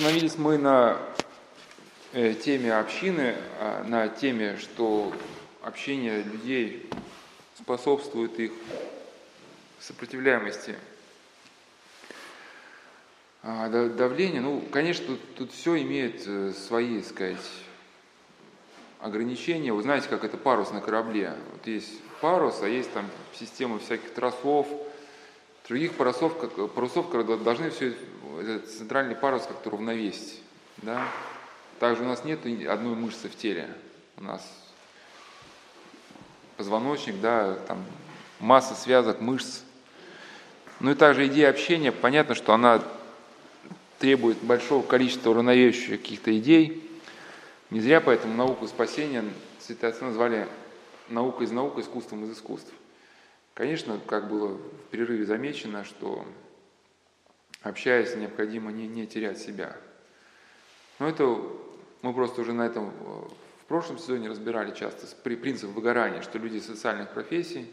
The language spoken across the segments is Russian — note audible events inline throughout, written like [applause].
Остановились мы на э, теме общины, а, на теме, что общение людей способствует их сопротивляемости а, давлению. Ну, конечно, тут, все имеет э, свои, сказать, ограничения. Вы знаете, как это парус на корабле. Вот есть парус, а есть там система всяких тросов, других парусов, парусов, которые должны все этот центральный парус как-то равновесить. Да? Также у нас нет одной мышцы в теле. У нас позвоночник, да, там масса связок, мышц. Ну и также идея общения, понятно, что она требует большого количества уравновешивающих каких-то идей. Не зря поэтому науку спасения святые отцы назвали наукой из наук, искусством из искусств. Конечно, как было в перерыве замечено, что общаясь, необходимо не, не терять себя. Но это мы просто уже на этом в прошлом сезоне разбирали часто при принцип выгорания, что люди социальных профессий,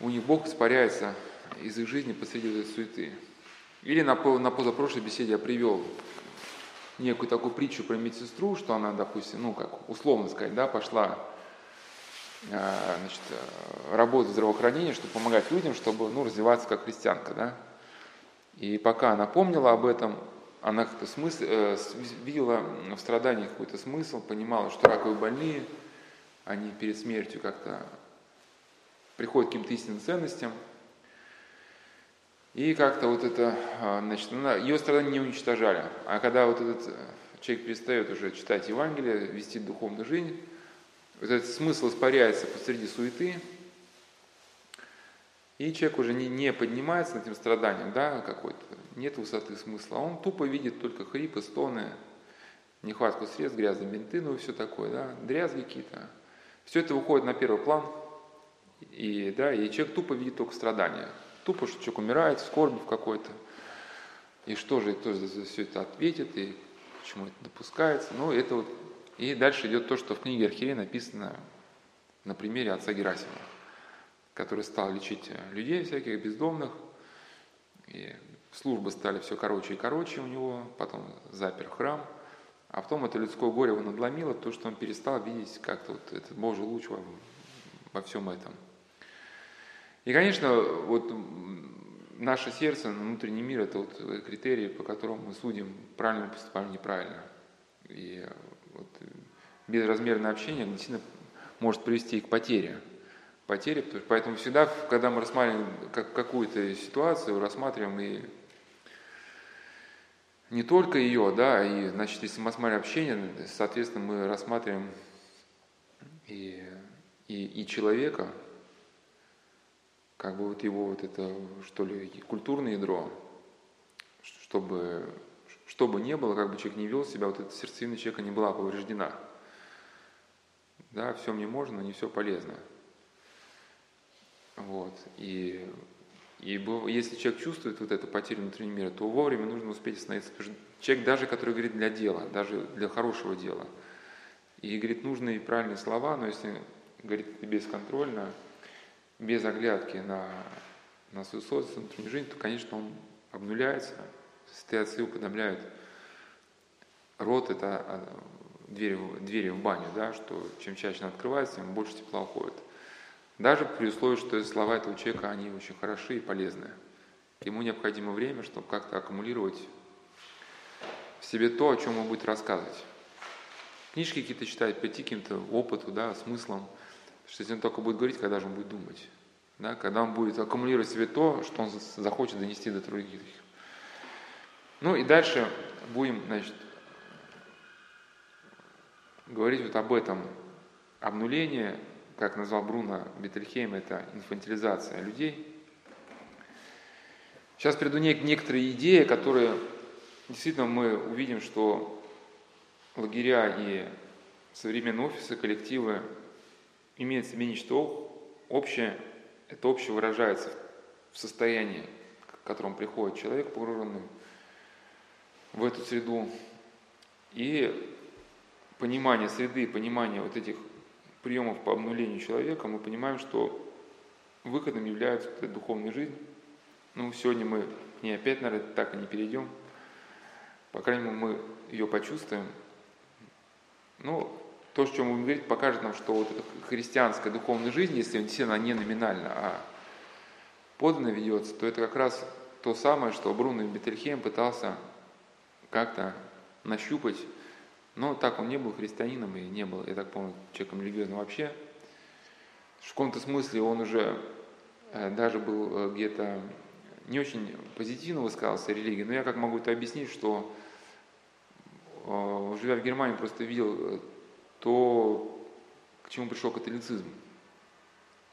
у них Бог испаряется из их жизни посреди этой суеты. Или на, на позапрошлой беседе я привел некую такую притчу про медсестру, что она, допустим, ну как условно сказать, да, пошла а, значит, работать в здравоохранении, чтобы помогать людям, чтобы ну, развиваться как христианка. Да? И пока она помнила об этом, она как-то смысл, э, видела в страдании какой-то смысл, понимала, что раковые больные, они перед смертью как-то приходят к каким-то истинным ценностям. И как-то вот это, а, значит, она, ее страдания не уничтожали. А когда вот этот э, человек перестает уже читать Евангелие, вести духовную жизнь, вот этот смысл испаряется посреди суеты, и человек уже не, не поднимается над этим страданием, да, какой-то, нет высоты смысла. Он тупо видит только хрипы, стоны, нехватку средств, грязные бинты, ну и все такое, да, дрязги какие-то. Все это выходит на первый план, и, да, и человек тупо видит только страдания. Тупо, что человек умирает, скорби в какой-то. И что же, кто за все это ответит, и почему это допускается. Ну, это вот. И дальше идет то, что в книге Архиерея написано на примере отца Герасима который стал лечить э, людей всяких бездомных. И службы стали все короче и короче у него, потом запер храм. А потом это людское горе его надломило, то, что он перестал видеть как-то вот этот Божий луч во, во всем этом. И, конечно, вот наше сердце, внутренний мир – это вот критерии, по которым мы судим, правильно поступаем, неправильно. И вот безразмерное общение действительно может привести к потере потери. Поэтому всегда, когда мы рассматриваем какую-то ситуацию, рассматриваем и не только ее, да, и, значит, если мы рассматриваем общение, соответственно, мы рассматриваем и, и, и человека, как бы вот его вот это, что ли, культурное ядро, чтобы, чтобы не было, как бы человек не вел себя, вот эта сердцевина человека не была повреждена. Да, все мне можно, но не все полезно. Вот. И, и если человек чувствует вот эту потерю внутреннего мира, то вовремя нужно успеть остановиться. Человек даже, который говорит для дела, даже для хорошего дела, и говорит нужные и правильные слова, но если говорит бесконтрольно, без оглядки на, на свою собственную внутреннюю жизнь, то, конечно, он обнуляется, состоятся и уподобляют. Рот – это а, двери, двери в баню, да, что чем чаще она открывается, тем больше тепла уходит. Даже при условии, что слова этого человека, они очень хороши и полезны. Ему необходимо время, чтобы как-то аккумулировать в себе то, о чем он будет рассказывать. Книжки какие-то читать, пойти каким-то опыту, да, смыслом, что если он только будет говорить, когда же он будет думать. Да, когда он будет аккумулировать в себе то, что он захочет донести до других. Ну и дальше будем, значит, говорить вот об этом обнулении, как назвал Бруно Бетельхейм, это инфантилизация людей. Сейчас приду некоторые идеи, которые действительно мы увидим, что лагеря и современные офисы, коллективы имеют в себе нечто общее. Это общее выражается в состоянии, к которому приходит человек, погруженный в эту среду. И понимание среды, понимание вот этих приемов по обнулению человека, мы понимаем, что выходом является духовная жизнь. Ну, сегодня мы к ней опять, наверное, так и не перейдем. По крайней мере, мы ее почувствуем. Ну, то, о чем мы говорить, покажет нам, что вот эта христианская духовная жизнь, если действительно не номинально, а подлинно ведется, то это как раз то самое, что Бруно Бетельхейм пытался как-то нащупать, но так он не был христианином и не был, я так помню, человеком религиозным вообще. В каком-то смысле он уже э, даже был э, где-то не очень позитивно высказался о религии, но я как могу это объяснить, что э, живя в Германии, просто видел то, к чему пришел католицизм.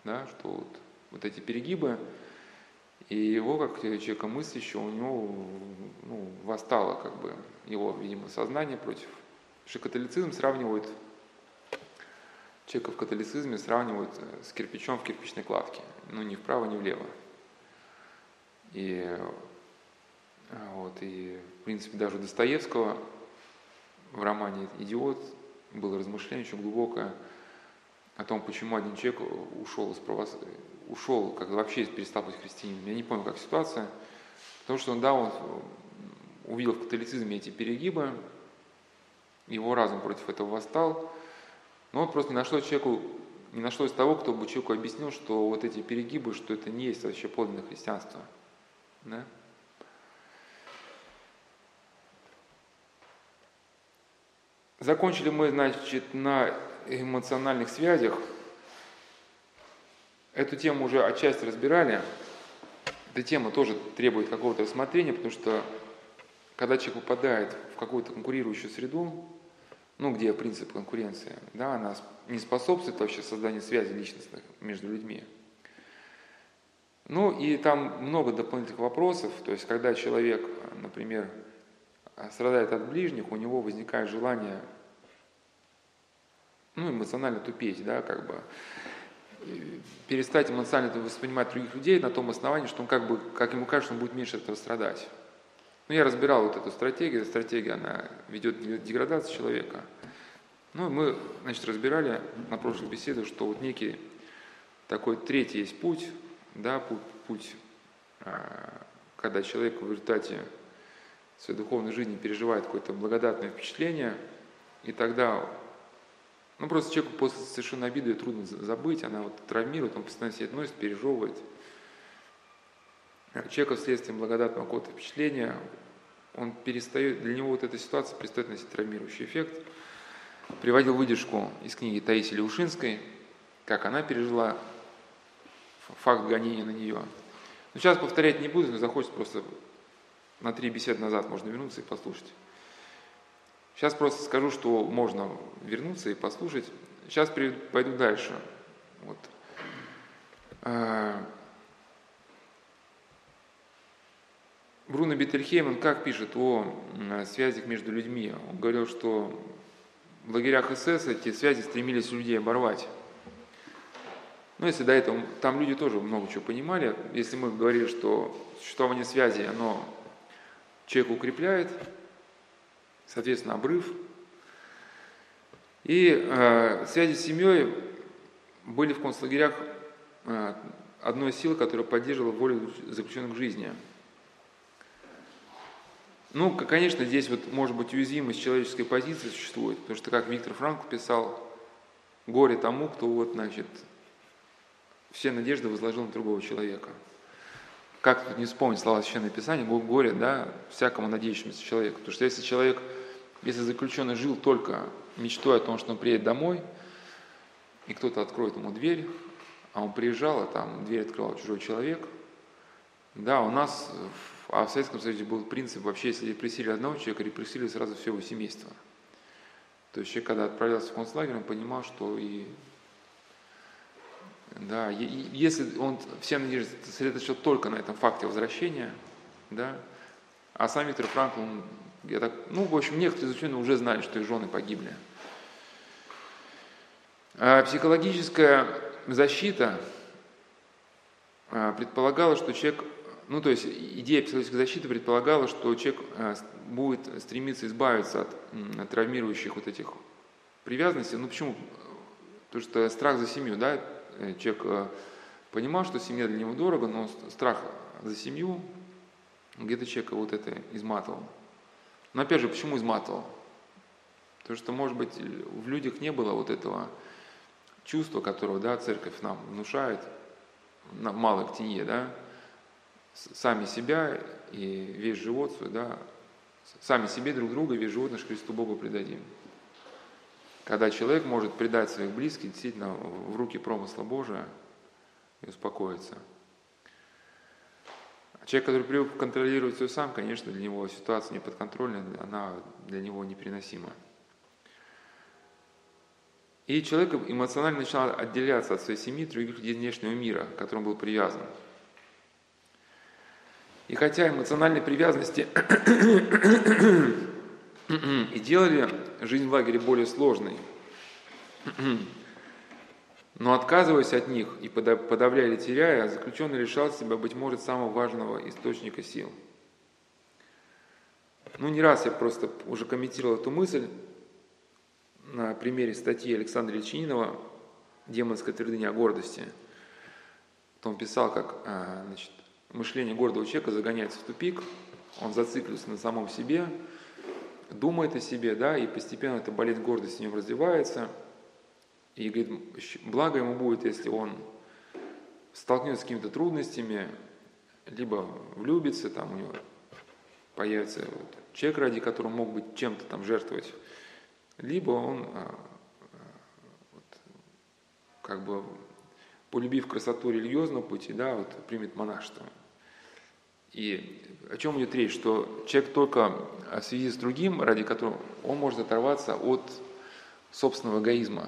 Да, что вот, вот эти перегибы, и его, как человека мыслящего, у него ну, восстало как бы его, видимо, сознание против. Что католицизм сравнивают, человека в католицизме сравнивают с кирпичом в кирпичной кладке. Ну, ни вправо, ни влево. И вот, и, в принципе, даже у Достоевского в романе «Идиот» было размышление очень глубокое о том, почему один человек ушел из православия, ушел, как вообще перестал быть христианином. Я не помню, как ситуация. Потому что да, он увидел в католицизме эти перегибы, его разум против этого восстал, но он просто не нашлось человеку, не нашлось того, кто бы человеку объяснил, что вот эти перегибы, что это не есть вообще подлинное христианство. Да? Закончили мы, значит, на эмоциональных связях. Эту тему уже отчасти разбирали. Эта тема тоже требует какого-то рассмотрения, потому что когда человек попадает в какую-то конкурирующую среду, ну, где принцип конкуренции, да, она не способствует вообще созданию связи личностных между людьми. Ну, и там много дополнительных вопросов, то есть, когда человек, например, страдает от ближних, у него возникает желание ну, эмоционально тупеть, да, как бы перестать эмоционально воспринимать других людей на том основании, что он как бы, как ему кажется, он будет меньше этого страдать. Ну, я разбирал вот эту стратегию, эта стратегия, она ведет к деградации человека. Ну, мы, значит, разбирали на прошлых беседах, что вот некий такой третий есть путь, да, путь, путь а, когда человек в результате своей духовной жизни переживает какое-то благодатное впечатление, и тогда ну, просто человеку после совершенно обиды трудно забыть, она вот травмирует, он постоянно себя относит, пережевывает. Человека вследствие благодатного какого-то впечатления, он перестает, для него вот эта ситуация перестает носить травмирующий эффект. Приводил выдержку из книги Таисии Леушинской, как она пережила факт гонения на нее. Но сейчас повторять не буду, но захочется просто на три беседы назад можно вернуться и послушать. Сейчас просто скажу, что можно вернуться и послушать. Сейчас пойду дальше. Вот. Бруно Бетельхейм, он как пишет о связях между людьми? Он говорил, что в лагерях СС эти связи стремились людей оборвать. Ну, если до этого, там люди тоже много чего понимали. Если мы говорили, что существование связи, оно человека укрепляет, соответственно, обрыв. И э, связи с семьей были в концлагерях э, одной силы, которая поддерживала волю заключенных к жизни. Ну, конечно, здесь вот может быть уязвимость человеческой позиции существует, потому что, как Виктор Франк писал, горе тому, кто вот, значит, все надежды возложил на другого человека. Как тут не вспомнить слова Священного Писания, горе, да, всякому надеющемуся человеку. Потому что если человек если заключенный жил только мечтой о том, что он приедет домой, и кто-то откроет ему дверь, а он приезжал, а там дверь открывал чужой человек. Да, у нас, а в Советском Союзе был принцип, вообще, если репрессировали одного человека, репрессировали сразу все его семейство. То есть человек, когда отправлялся в концлагерь, он понимал, что и да, и, если он все надежды сосредоточил только на этом факте возвращения, да, а сам Виктор Франкл, он я так, ну, в общем, некоторые заключенные уже знали, что их жены погибли. А психологическая защита а, предполагала, что человек, ну, то есть идея психологической защиты предполагала, что человек а, будет стремиться избавиться от травмирующих вот этих привязанностей. Ну, почему? Потому что страх за семью, да, человек а, понимал, что семья для него дорого, но страх за семью где-то человека вот это изматывал. Но опять же, почему изматывал? Потому что, может быть, в людях не было вот этого чувства, которого да, церковь нам внушает, на малых тенье, да, сами себя и весь живот свой, да, сами себе друг друга, весь живот наш Христу Богу предадим. Когда человек может предать своих близких действительно в руки промысла Божия и успокоиться. А человек, который привык контролировать все сам, конечно, для него ситуация неподконтрольная, она для него непереносима. И человек эмоционально начинал отделяться от своей семьи, других людей внешнего мира, к которому был привязан. И хотя эмоциональной привязанности [clears throat] и делали жизнь в лагере более сложной, [clears throat] но отказываясь от них и подавляя или теряя, заключенный лишал себя, быть может, самого важного источника сил. Ну, не раз я просто уже комментировал эту мысль, на примере статьи Александра Ильчининова «Демонская твердыня гордости». Он писал, как а, значит, мышление гордого человека загоняется в тупик, он зациклился на самом себе, думает о себе, да, и постепенно эта болезнь гордости в нем развивается. И говорит, благо ему будет, если он столкнется с какими-то трудностями, либо влюбится, там у него появится вот, человек, ради которого мог быть чем-то там жертвовать либо он а, а, вот, как бы полюбив красоту религиозного пути, да, вот, примет монашество. И о чем идет речь? Что человек только в связи с другим, ради которого он может оторваться от собственного эгоизма.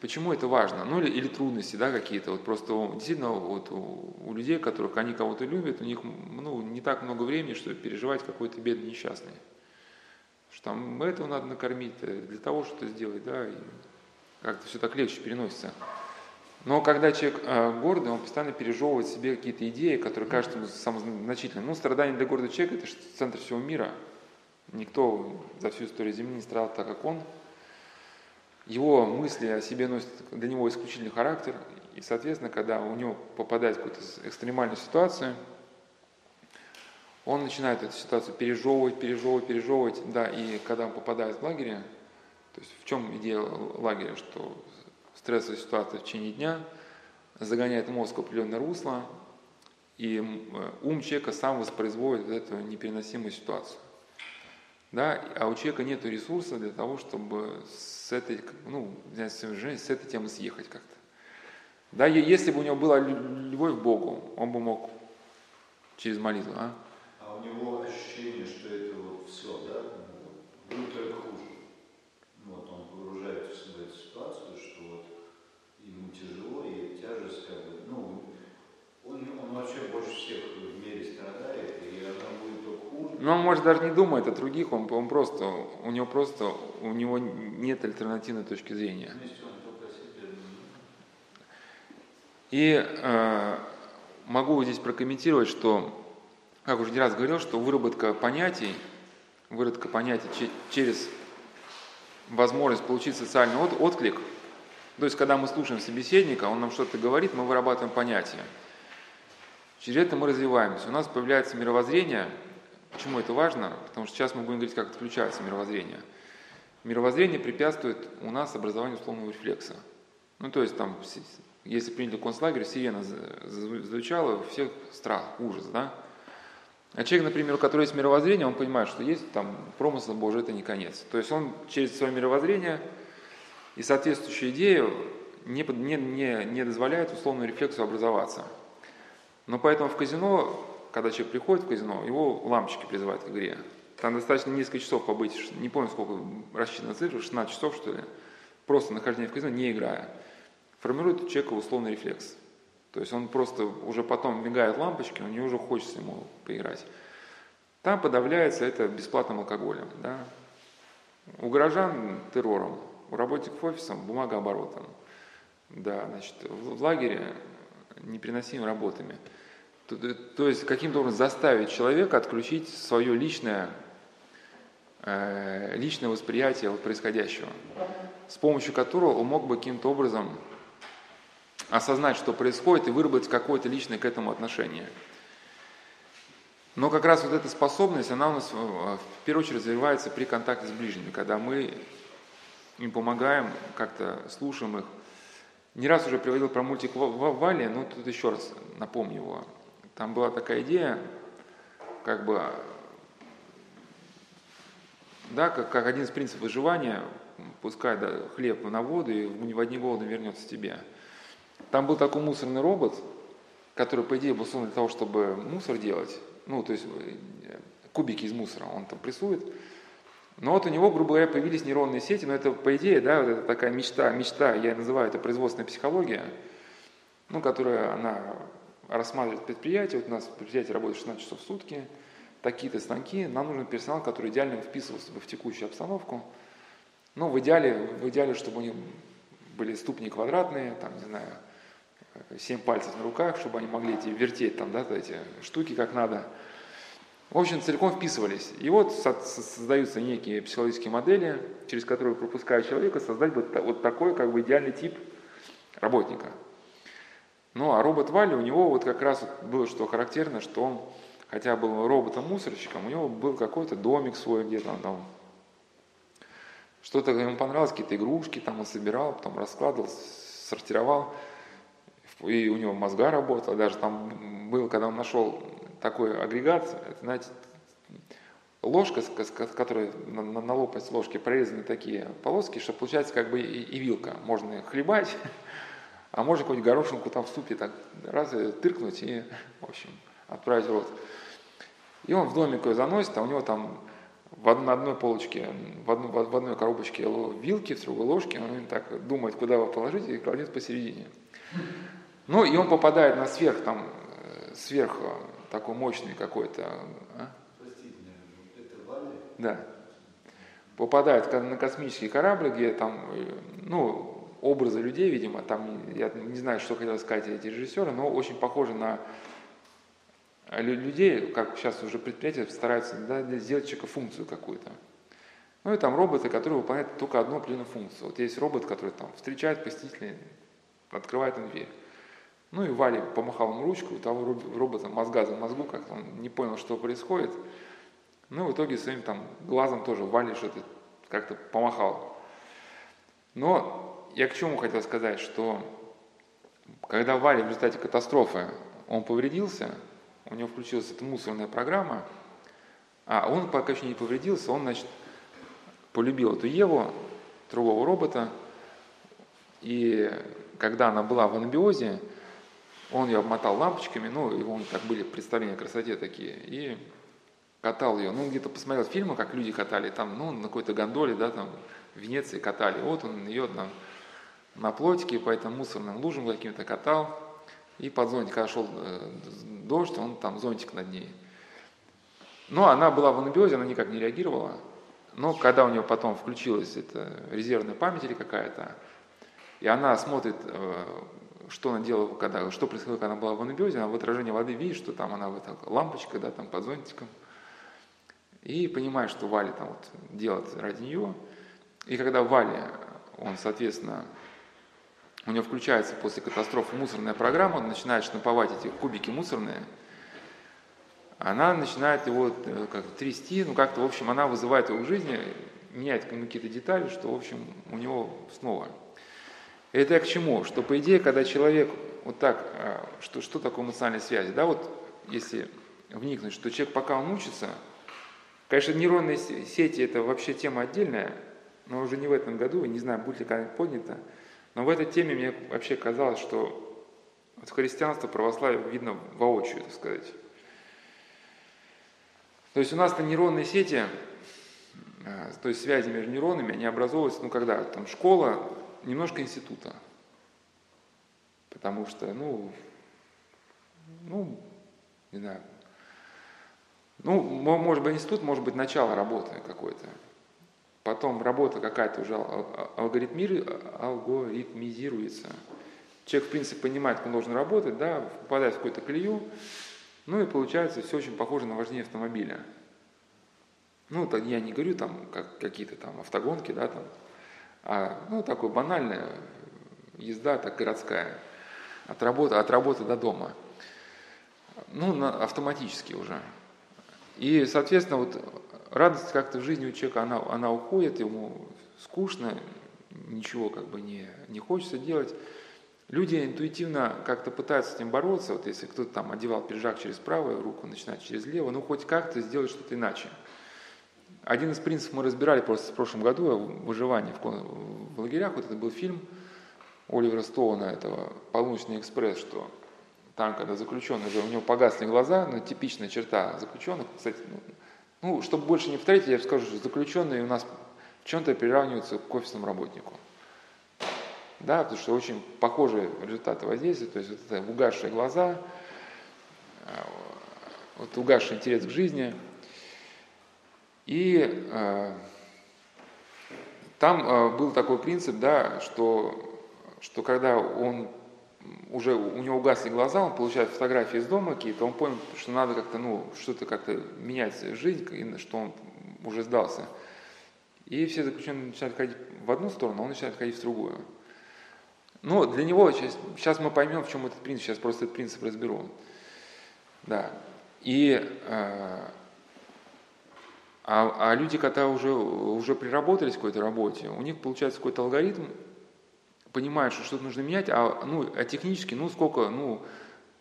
Почему это важно? Ну или, или трудности да, какие-то. Вот просто действительно вот у, у людей, которых они кого-то любят, у них ну, не так много времени, чтобы переживать какой-то бедный несчастный что там этого надо накормить, э, для того что-то сделать, да, и как-то все так легче переносится. Но когда человек э, гордый, он постоянно пережевывает себе какие-то идеи, которые кажутся ему самозначительными. Ну, страдание для гордого человека – это центр всего мира. Никто за всю историю Земли не страдал так, как он. Его мысли о себе носят для него исключительный характер. И, соответственно, когда у него попадает в какую-то экстремальную ситуацию – он начинает эту ситуацию пережевывать, пережевывать, пережевывать, да, и когда он попадает в лагерь, то есть в чем идея лагеря, что стрессовая ситуация в течение дня загоняет мозг в определенное русло, и ум человека сам воспроизводит эту непереносимую ситуацию. Да, а у человека нет ресурса для того, чтобы с этой, ну, с этой темы съехать как-то. Да, если бы у него была любовь к Богу, он бы мог через молитву, а? у него ощущение, что это вот все, да, будет только хуже. Вот он погружается в себя эту ситуацию, что вот ему тяжело, и тяжесть как бы, ну, он, он вообще больше всех в мире страдает, и она будет только хуже. Но он может даже не думать о других, он, он просто, у него просто, у него нет альтернативной точки зрения. И э, могу здесь прокомментировать, что как уже не раз говорил, что выработка понятий, выработка понятий через возможность получить социальный отклик, то есть когда мы слушаем собеседника, он нам что-то говорит, мы вырабатываем понятия. Через это мы развиваемся. У нас появляется мировоззрение. Почему это важно? Потому что сейчас мы будем говорить, как отключается мировоззрение. Мировоззрение препятствует у нас образованию условного рефлекса. Ну, то есть там, если приняли концлагерь, сирена звучала, у всех страх, ужас, да? А человек, например, у которого есть мировоззрение, он понимает, что есть там промысл Божий, это не конец. То есть он через свое мировоззрение и соответствующую идею не, не, не, не дозволяет условному рефлексу образоваться. Но поэтому в казино, когда человек приходит в казино, его лампочки призывают к игре. Там достаточно несколько часов побыть, не помню, сколько рассчитана цифра, 16 часов, что ли, просто нахождение в казино, не играя, формирует у человека условный рефлекс. То есть он просто уже потом мигает лампочки, у него уже хочется ему поиграть. Там подавляется это бесплатным алкоголем. Да? У горожан террором, у работников офисом бумагооборотом. Да, значит, в лагере неприносимыми работами. То, то есть каким-то образом заставить человека отключить свое личное, э, личное восприятие происходящего, с помощью которого он мог бы каким-то образом осознать, что происходит, и выработать какое-то личное к этому отношение. Но как раз вот эта способность, она у нас в первую очередь развивается при контакте с ближними, когда мы им помогаем, как-то слушаем их. Не раз уже приводил про мультик Вали, но тут еще раз напомню его. Там была такая идея, как бы, да, как, как один из принципов выживания, пускай да, хлеб на воду, и в одни голода вернется тебе. Там был такой мусорный робот, который, по идее, был создан для того, чтобы мусор делать, ну, то есть э, кубики из мусора он там прессует. Но вот у него, грубо говоря, появились нейронные сети, но это, по идее, да, вот это такая мечта, мечта, я называю это производственная психология, ну, которая, она рассматривает предприятие, вот у нас предприятие работает 16 часов в сутки, такие-то станки, нам нужен персонал, который идеально вписывался бы в текущую обстановку, ну, в идеале, в идеале, чтобы у них были ступни квадратные, там, не знаю, семь пальцев на руках, чтобы они могли эти вертеть там, да, эти штуки как надо. В общем, целиком вписывались. И вот создаются некие психологические модели, через которые, пропуская человека, создать вот, вот такой как бы идеальный тип работника. Ну, а робот Валли, у него вот как раз было что характерно, что он, хотя был роботом-мусорщиком, у него был какой-то домик свой где-то он там. Что-то ему понравилось, какие-то игрушки там он собирал, потом раскладывал, сортировал и у него мозга работала, даже там был, когда он нашел такой агрегат, это, знаете, ложка, с которой на, на, лопасть ложки прорезаны такие полоски, что получается как бы и, и вилка. Можно хлебать, [laughs] а можно какую-нибудь горошинку там в супе так раз и тыркнуть и, в общем, отправить в рот. И он в домик ее заносит, а у него там в одной, на одной полочке, в, одной, в одной коробочке вилки, в другой ложке, он так думает, куда его положить, и кладет посередине. Ну, и он попадает на сверх, там, э, сверх э, такой мощный какой-то... А? Да. Попадает на космический корабль, где там, э, ну, образы людей, видимо, там, я не знаю, что хотел сказать эти режиссеры, но очень похожи на людей, как сейчас уже предприятия стараются да, сделать человека функцию какую-то. Ну и там роботы, которые выполняют только одну определенную функцию. Вот есть робот, который там встречает посетителей, открывает им дверь. Ну и Валя помахал ему ручку, у того робота мозга за мозгу, как он не понял, что происходит. Ну, в итоге своим там глазом тоже Валя что-то как-то помахал. Но я к чему хотел сказать, что когда Валя в результате катастрофы, он повредился, у него включилась эта мусорная программа, а он пока еще не повредился, он, значит, полюбил эту Еву, другого робота, и когда она была в анабиозе, он ее обмотал лампочками, ну, и он так были представления о красоте такие, и катал ее. Ну, где-то посмотрел фильмы, как люди катали, там, ну, на какой-то гондоле, да, там, в Венеции катали. Вот он ее там на плотике по этим мусорным лужам каким-то катал, и под зонтик, когда шел э, дождь, он там зонтик над ней. Но она была в анабиозе, она никак не реагировала. Но когда у нее потом включилась эта резервная память или какая-то, и она смотрит э, что она делала, когда, что происходило, когда она была в анабиозе, она в отражении воды видит, что там она в этой лампочке, да, там под зонтиком, и понимает, что Валя там вот делает ради нее. И когда Валя, он, соответственно, у него включается после катастрофы мусорная программа, он начинает штамповать эти кубики мусорные, она начинает его э, как трясти, ну как-то, в общем, она вызывает его к жизни, меняет какие-то детали, что, в общем, у него снова это я к чему? Что, по идее, когда человек вот так, а, что, что такое эмоциональная связь? Да, вот если вникнуть, что человек пока он учится, конечно, нейронные сети это вообще тема отдельная, но уже не в этом году, не знаю, будет ли когда-нибудь поднято, но в этой теме мне вообще казалось, что вот христианство, православие видно воочию, так сказать. То есть у нас-то нейронные сети, а, то есть связи между нейронами, они образовываются, ну когда там школа, немножко института. Потому что, ну, ну, не знаю, ну, может быть, институт, может быть, начало работы какой-то. Потом работа какая-то уже алгоритмизируется. Человек, в принципе, понимает, как он должен работать, да, попадает в какую-то колею, ну и получается все очень похоже на вождение автомобиля. Ну, это я не говорю там как какие-то там автогонки, да, там а, ну, такой банальная езда, так городская, от работы, от работы до дома. Ну, на, автоматически уже. И, соответственно, вот радость как-то в жизни у человека, она, она уходит, ему скучно, ничего как бы не, не хочется делать. Люди интуитивно как-то пытаются с этим бороться. Вот если кто-то там одевал пиджак через правую руку, начинает через левую, ну хоть как-то сделать что-то иначе. Один из принципов мы разбирали просто в прошлом году, выживание в, в лагерях. Вот это был фильм Оливера Стоуна, этого «Полуночный экспресс», что там, когда заключенный уже, у него погасли глаза, ну, типичная черта заключенных, кстати, ну, ну, чтобы больше не повторить, я скажу, что заключенные у нас в чем-то приравниваются к офисному работнику. Да, потому что очень похожие результаты воздействия, то есть вот это угасшие глаза, э, вот угасший интерес к жизни. И э, там э, был такой принцип, да, что, что когда он уже у него угасли глаза, он получает фотографии из дома какие-то, он понял, что надо как-то, ну, что-то как-то менять жизнь, что он уже сдался. И все заключенные начинают ходить в одну сторону, а он начинает ходить в другую. Ну, для него, сейчас, сейчас мы поймем, в чем этот принцип, сейчас просто этот принцип разберу. Да. И, э, а, а люди, когда уже, уже приработались в какой-то работе, у них получается какой-то алгоритм, понимают, что что-то нужно менять, а, ну, а технически, ну, сколько, ну,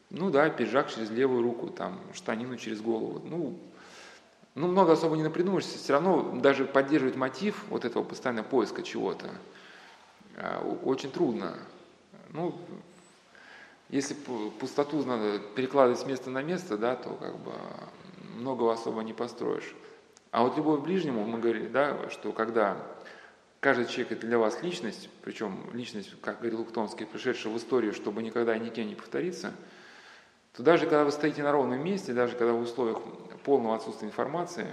ну да, пиджак через левую руку, там, штанину через голову, ну, ну, много особо не напридумаешься, все равно даже поддерживать мотив вот этого постоянного поиска чего-то а, очень трудно. Ну, если пустоту надо перекладывать с места на место, да, то как бы многого особо не построишь. А вот любовь к ближнему, мы говорили, да, что когда каждый человек это для вас личность, причем личность, как говорил Ухтомский, пришедшая в историю, чтобы никогда никем не повториться, то даже когда вы стоите на ровном месте, даже когда в условиях полного отсутствия информации,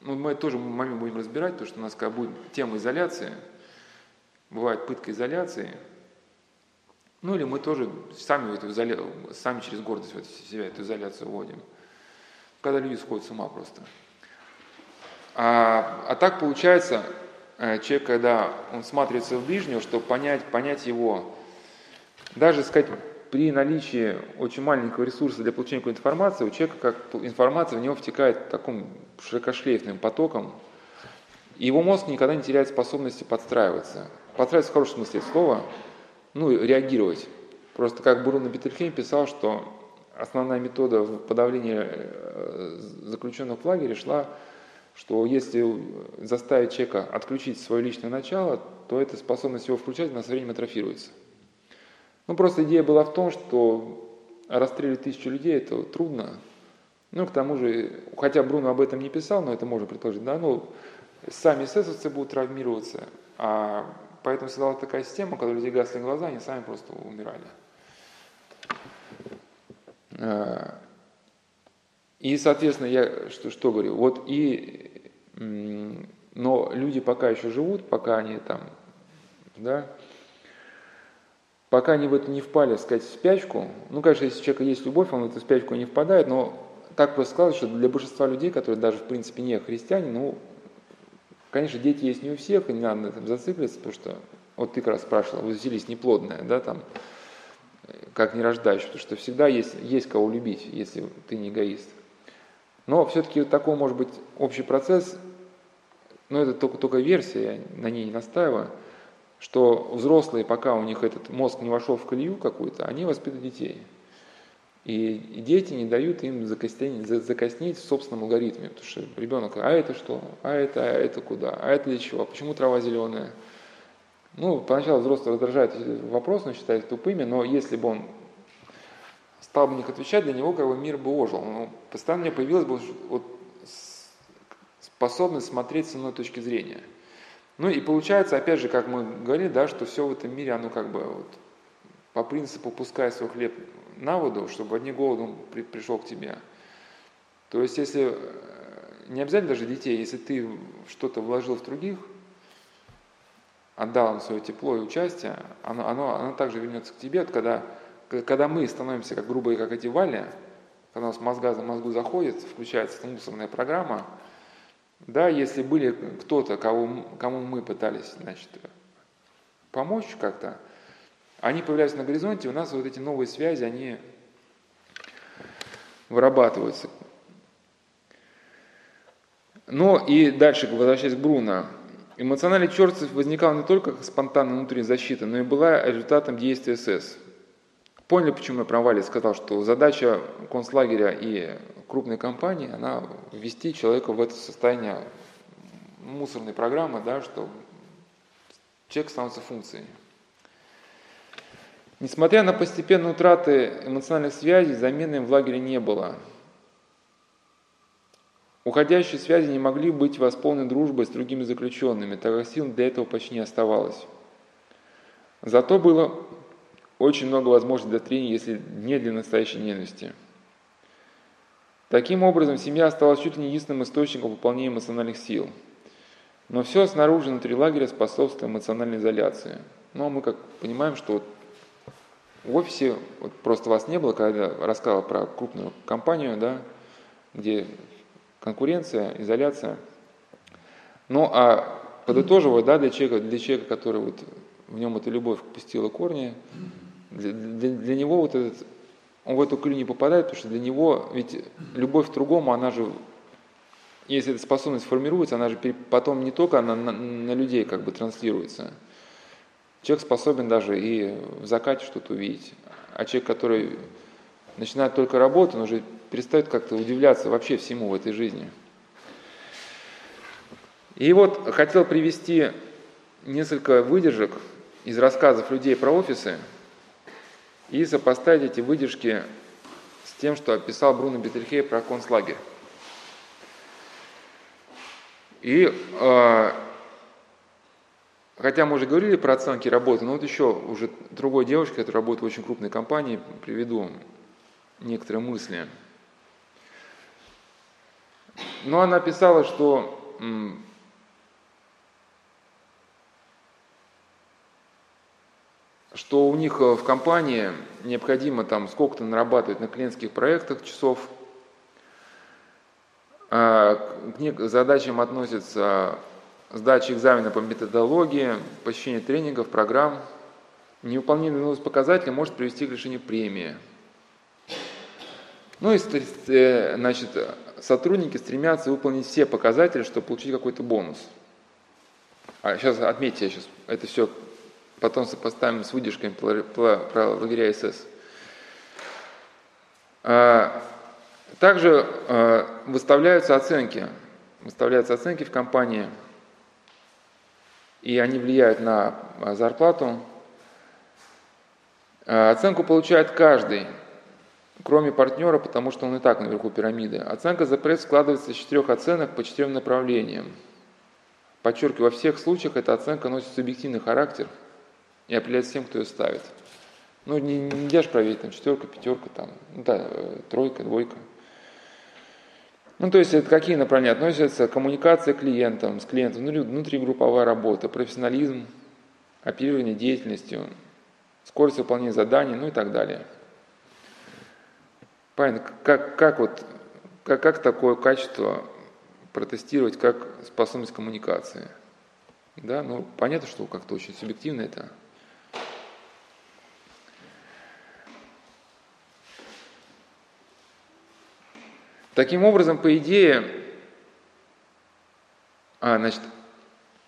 ну, мы тоже момент будем разбирать, потому что у нас как будет тема изоляции, бывает пытка изоляции, ну или мы тоже сами, эту изоля... сами через гордость в себя эту изоляцию вводим, когда люди сходят с ума просто. А, а так получается, человек, когда он смотрится в ближнего, чтобы понять, понять его, даже сказать, при наличии очень маленького ресурса для получения какой-то информации, у человека как информация в него втекает таким широкошлейфным потоком, и его мозг никогда не теряет способности подстраиваться. Подстраиваться в хорошем смысле слова, ну, реагировать. Просто как Бруно Бетельхейм писал, что основная метода подавления э, заключенных в лагере шла что если заставить человека отключить свое личное начало, то эта способность его включать на со временем атрофируется. Ну, просто идея была в том, что расстрелять тысячу людей – это трудно. Ну, к тому же, хотя Бруно об этом не писал, но это можно предположить, да, ну, сами эсэсовцы будут травмироваться, а поэтому создалась такая система, когда люди гасли глаза, они сами просто умирали. И, соответственно, я что, что говорю? Вот и, но люди пока еще живут, пока они там, да, пока они в это не впали, сказать, в спячку, ну, конечно, если у человека есть любовь, он в эту спячку не впадает, но так просто складывается, что для большинства людей, которые даже, в принципе, не христиане, ну, конечно, дети есть не у всех, и не надо на этом зацикливаться, потому что, вот ты как раз спрашивала, вы заселись неплодная, да, там, как не рождающий, потому что всегда есть, есть кого любить, если ты не эгоист. Но все-таки такой может быть общий процесс, но это только, только версия, я на ней не настаиваю, что взрослые, пока у них этот мозг не вошел в колею какую-то, они воспитывают детей. И, дети не дают им закоснеть, закоснеть в собственном алгоритме, потому что ребенок, а это что, а это, а это куда, а это для чего, почему трава зеленая? Ну, поначалу взрослый раздражает вопрос, он считает тупыми, но если бы он стал бы на них отвечать, для него как бы мир бы ожил. Но постоянно у меня появилась бы вот способность смотреть с иной точки зрения. Ну и получается, опять же, как мы говорили, да, что все в этом мире, оно как бы вот, по принципу пускай свой хлеб на воду, чтобы одни голодом при, пришел к тебе. То есть, если э, не обязательно даже детей, если ты что-то вложил в других, отдал им свое тепло и участие, оно, оно, оно также вернется к тебе, вот когда когда мы становимся как грубые, как эти вали, когда у нас мозга за мозгу заходит, включается мусорная программа, да, если были кто-то, кого, кому мы пытались, значит, помочь как-то, они появляются на горизонте, у нас вот эти новые связи, они вырабатываются. Но и дальше, возвращаясь к Бруно, эмоциональная черствость возникала не только как спонтанная внутренняя защита, но и была результатом действия СС. Поняли, почему я про Вали сказал, что задача концлагеря и крупной компании, она ввести человека в это состояние мусорной программы, да, что человек становится функцией. Несмотря на постепенные утраты эмоциональных связей, замены в лагере не было. Уходящие связи не могли быть восполнены дружбой с другими заключенными, так как сил для этого почти не оставалось. Зато было очень много возможностей для трения, если не для настоящей ненависти. Таким образом, семья осталась чуть ли не единственным источником выполнения эмоциональных сил. Но все снаружи, внутри лагеря способствует эмоциональной изоляции. Ну, а мы как понимаем, что вот в офисе, вот просто вас не было, когда я рассказывал про крупную компанию, да, где конкуренция, изоляция. Ну, а подытоживая, да, для человека, для человека, который вот в нем эта любовь пустила корни, для, для, него вот этот, он в эту клю не попадает, потому что для него, ведь любовь к другому, она же, если эта способность формируется, она же потом не только на, на, на людей как бы транслируется. Человек способен даже и в закате что-то увидеть. А человек, который начинает только работать, он уже перестает как-то удивляться вообще всему в этой жизни. И вот хотел привести несколько выдержек из рассказов людей про офисы – и сопоставить эти выдержки с тем, что описал Бруно Бетельхей про концлагерь. И э, хотя мы уже говорили про оценки работы, но вот еще уже другой девушке, которая работает в очень крупной компании, приведу некоторые мысли. Но она писала, что что у них э, в компании необходимо там сколько-то нарабатывать на клиентских проектах часов. А, к задачам относятся сдача экзамена по методологии, посещение тренингов, программ. Невыполнение новых показателей может привести к лишению премии. Ну и э, значит, сотрудники стремятся выполнить все показатели, чтобы получить какой-то бонус. А сейчас отметьте, я сейчас это все потом сопоставим с выдержками про лагеря СС. А, также а, выставляются оценки. Выставляются оценки в компании, и они влияют на а, зарплату. Оценку получает каждый, кроме партнера, потому что он и так наверху пирамиды. Оценка за проект складывается из четырех оценок по четырем направлениям. Подчеркиваю, во всех случаях эта оценка носит субъективный характер – и определять всем, кто ее ставит. Ну, не, нельзя же проверить, там, четверка, пятерка, там, ну, да, э, тройка, двойка. Ну, то есть, это какие направления относятся? Коммуникация клиентам, с клиентом, внутригрупповая работа, профессионализм, оперирование деятельностью, скорость выполнения заданий, ну и так далее. Понятно, как, как вот, как, как такое качество протестировать, как способность коммуникации? Да, ну, понятно, что как-то очень субъективно это Таким образом, по идее, а, значит,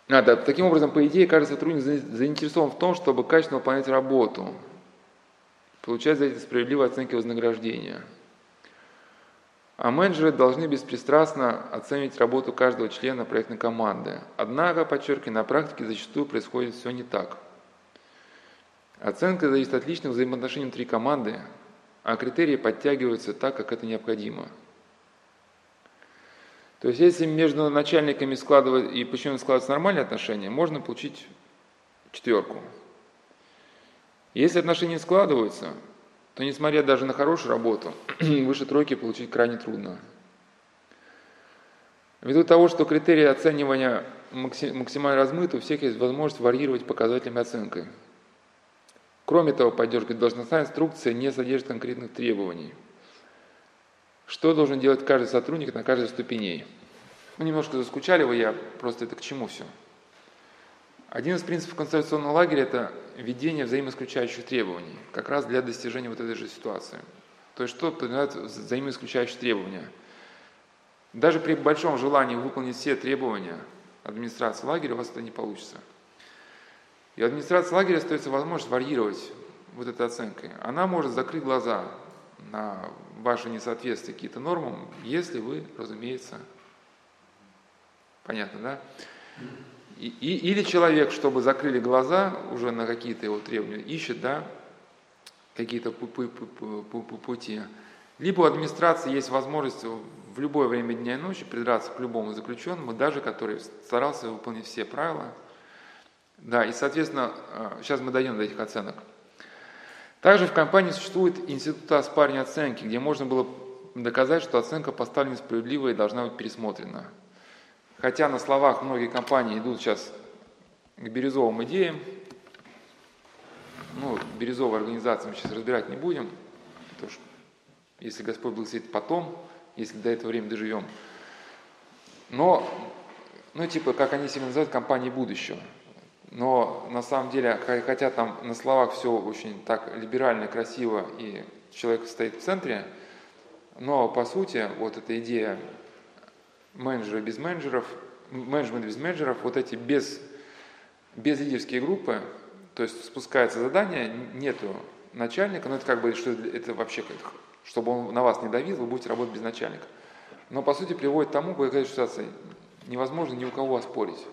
а, да, таким образом, по идее, каждый сотрудник заинтересован в том, чтобы качественно выполнять работу, получать за это справедливые оценки вознаграждения. А менеджеры должны беспристрастно оценивать работу каждого члена проектной команды. Однако, подчеркиваю, на практике зачастую происходит все не так. Оценка зависит от личных взаимоотношений внутри команды, а критерии подтягиваются так, как это необходимо – то есть если между начальниками складывать и почему складываются нормальные отношения, можно получить четверку. Если отношения не складываются, то несмотря даже на хорошую работу, [clears throat] выше тройки получить крайне трудно. Ввиду того, что критерии оценивания максимально размыты, у всех есть возможность варьировать показателями оценкой. Кроме того, поддержка должностная инструкция не содержит конкретных требований – что должен делать каждый сотрудник на каждой ступеней? Ну, немножко заскучали вы, я просто это к чему все. Один из принципов конституционного лагеря – это введение взаимоисключающих требований, как раз для достижения вот этой же ситуации. То есть что подразумевает взаимоисключающие требования? Даже при большом желании выполнить все требования администрации лагеря у вас это не получится. И администрация лагеря остается возможность варьировать вот этой оценкой. Она может закрыть глаза на ваше несоответствие каким-то нормам, если вы, разумеется, понятно, да? И, и, или человек, чтобы закрыли глаза уже на какие-то его требования, ищет, да, какие-то пути. Либо у администрации есть возможность в любое время дня и ночи придраться к любому заключенному, даже который старался выполнить все правила. Да, и, соответственно, сейчас мы дойдем до этих оценок. Также в компании существует институт оспаривания оценки, где можно было доказать, что оценка поставлена справедливо и должна быть пересмотрена. Хотя на словах многие компании идут сейчас к бирюзовым идеям, ну, бирюзовой организации мы сейчас разбирать не будем, потому что если Господь благословит потом, если до этого времени доживем. Но, ну, типа, как они себя называют, компании будущего. Но на самом деле, хотя там на словах все очень так либерально, красиво, и человек стоит в центре, но по сути вот эта идея менеджера без менеджеров, менеджмент без менеджеров, вот эти без, без лидерские группы, то есть спускается задание, нету начальника, но это как бы, что это вообще, чтобы он на вас не давил, вы будете работать без начальника. Но по сути приводит к тому, какая ситуация, невозможно ни у кого оспорить.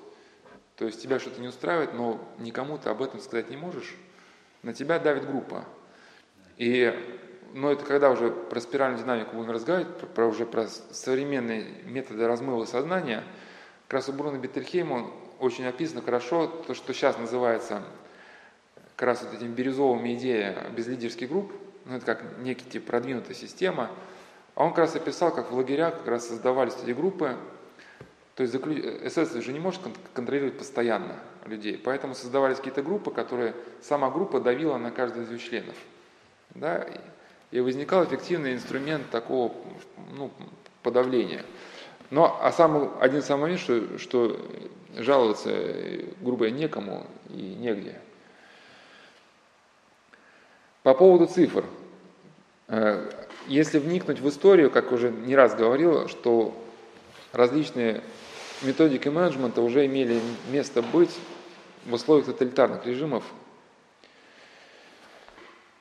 То есть тебя что-то не устраивает, но никому ты об этом сказать не можешь, на тебя давит группа. И, но это когда уже про спиральную динамику будем разговаривать, про, про уже про современные методы размыва сознания, как раз у Бруно Беттельхейма очень описано хорошо то, что сейчас называется как раз вот этим бирюзовыми идея безлидерских групп, ну это как некий тип продвинутая система, а он как раз описал, как в лагерях как раз создавались эти группы, то есть СС же не может контролировать постоянно людей, поэтому создавались какие-то группы, которые сама группа давила на каждого из ее членов. Да? И возникал эффективный инструмент такого ну, подавления. Но а самый, один самый момент, что, что жаловаться, грубо говоря, некому и негде. По поводу цифр. Э, если вникнуть в историю, как уже не раз говорил, что различные методики менеджмента уже имели место быть в условиях тоталитарных режимов.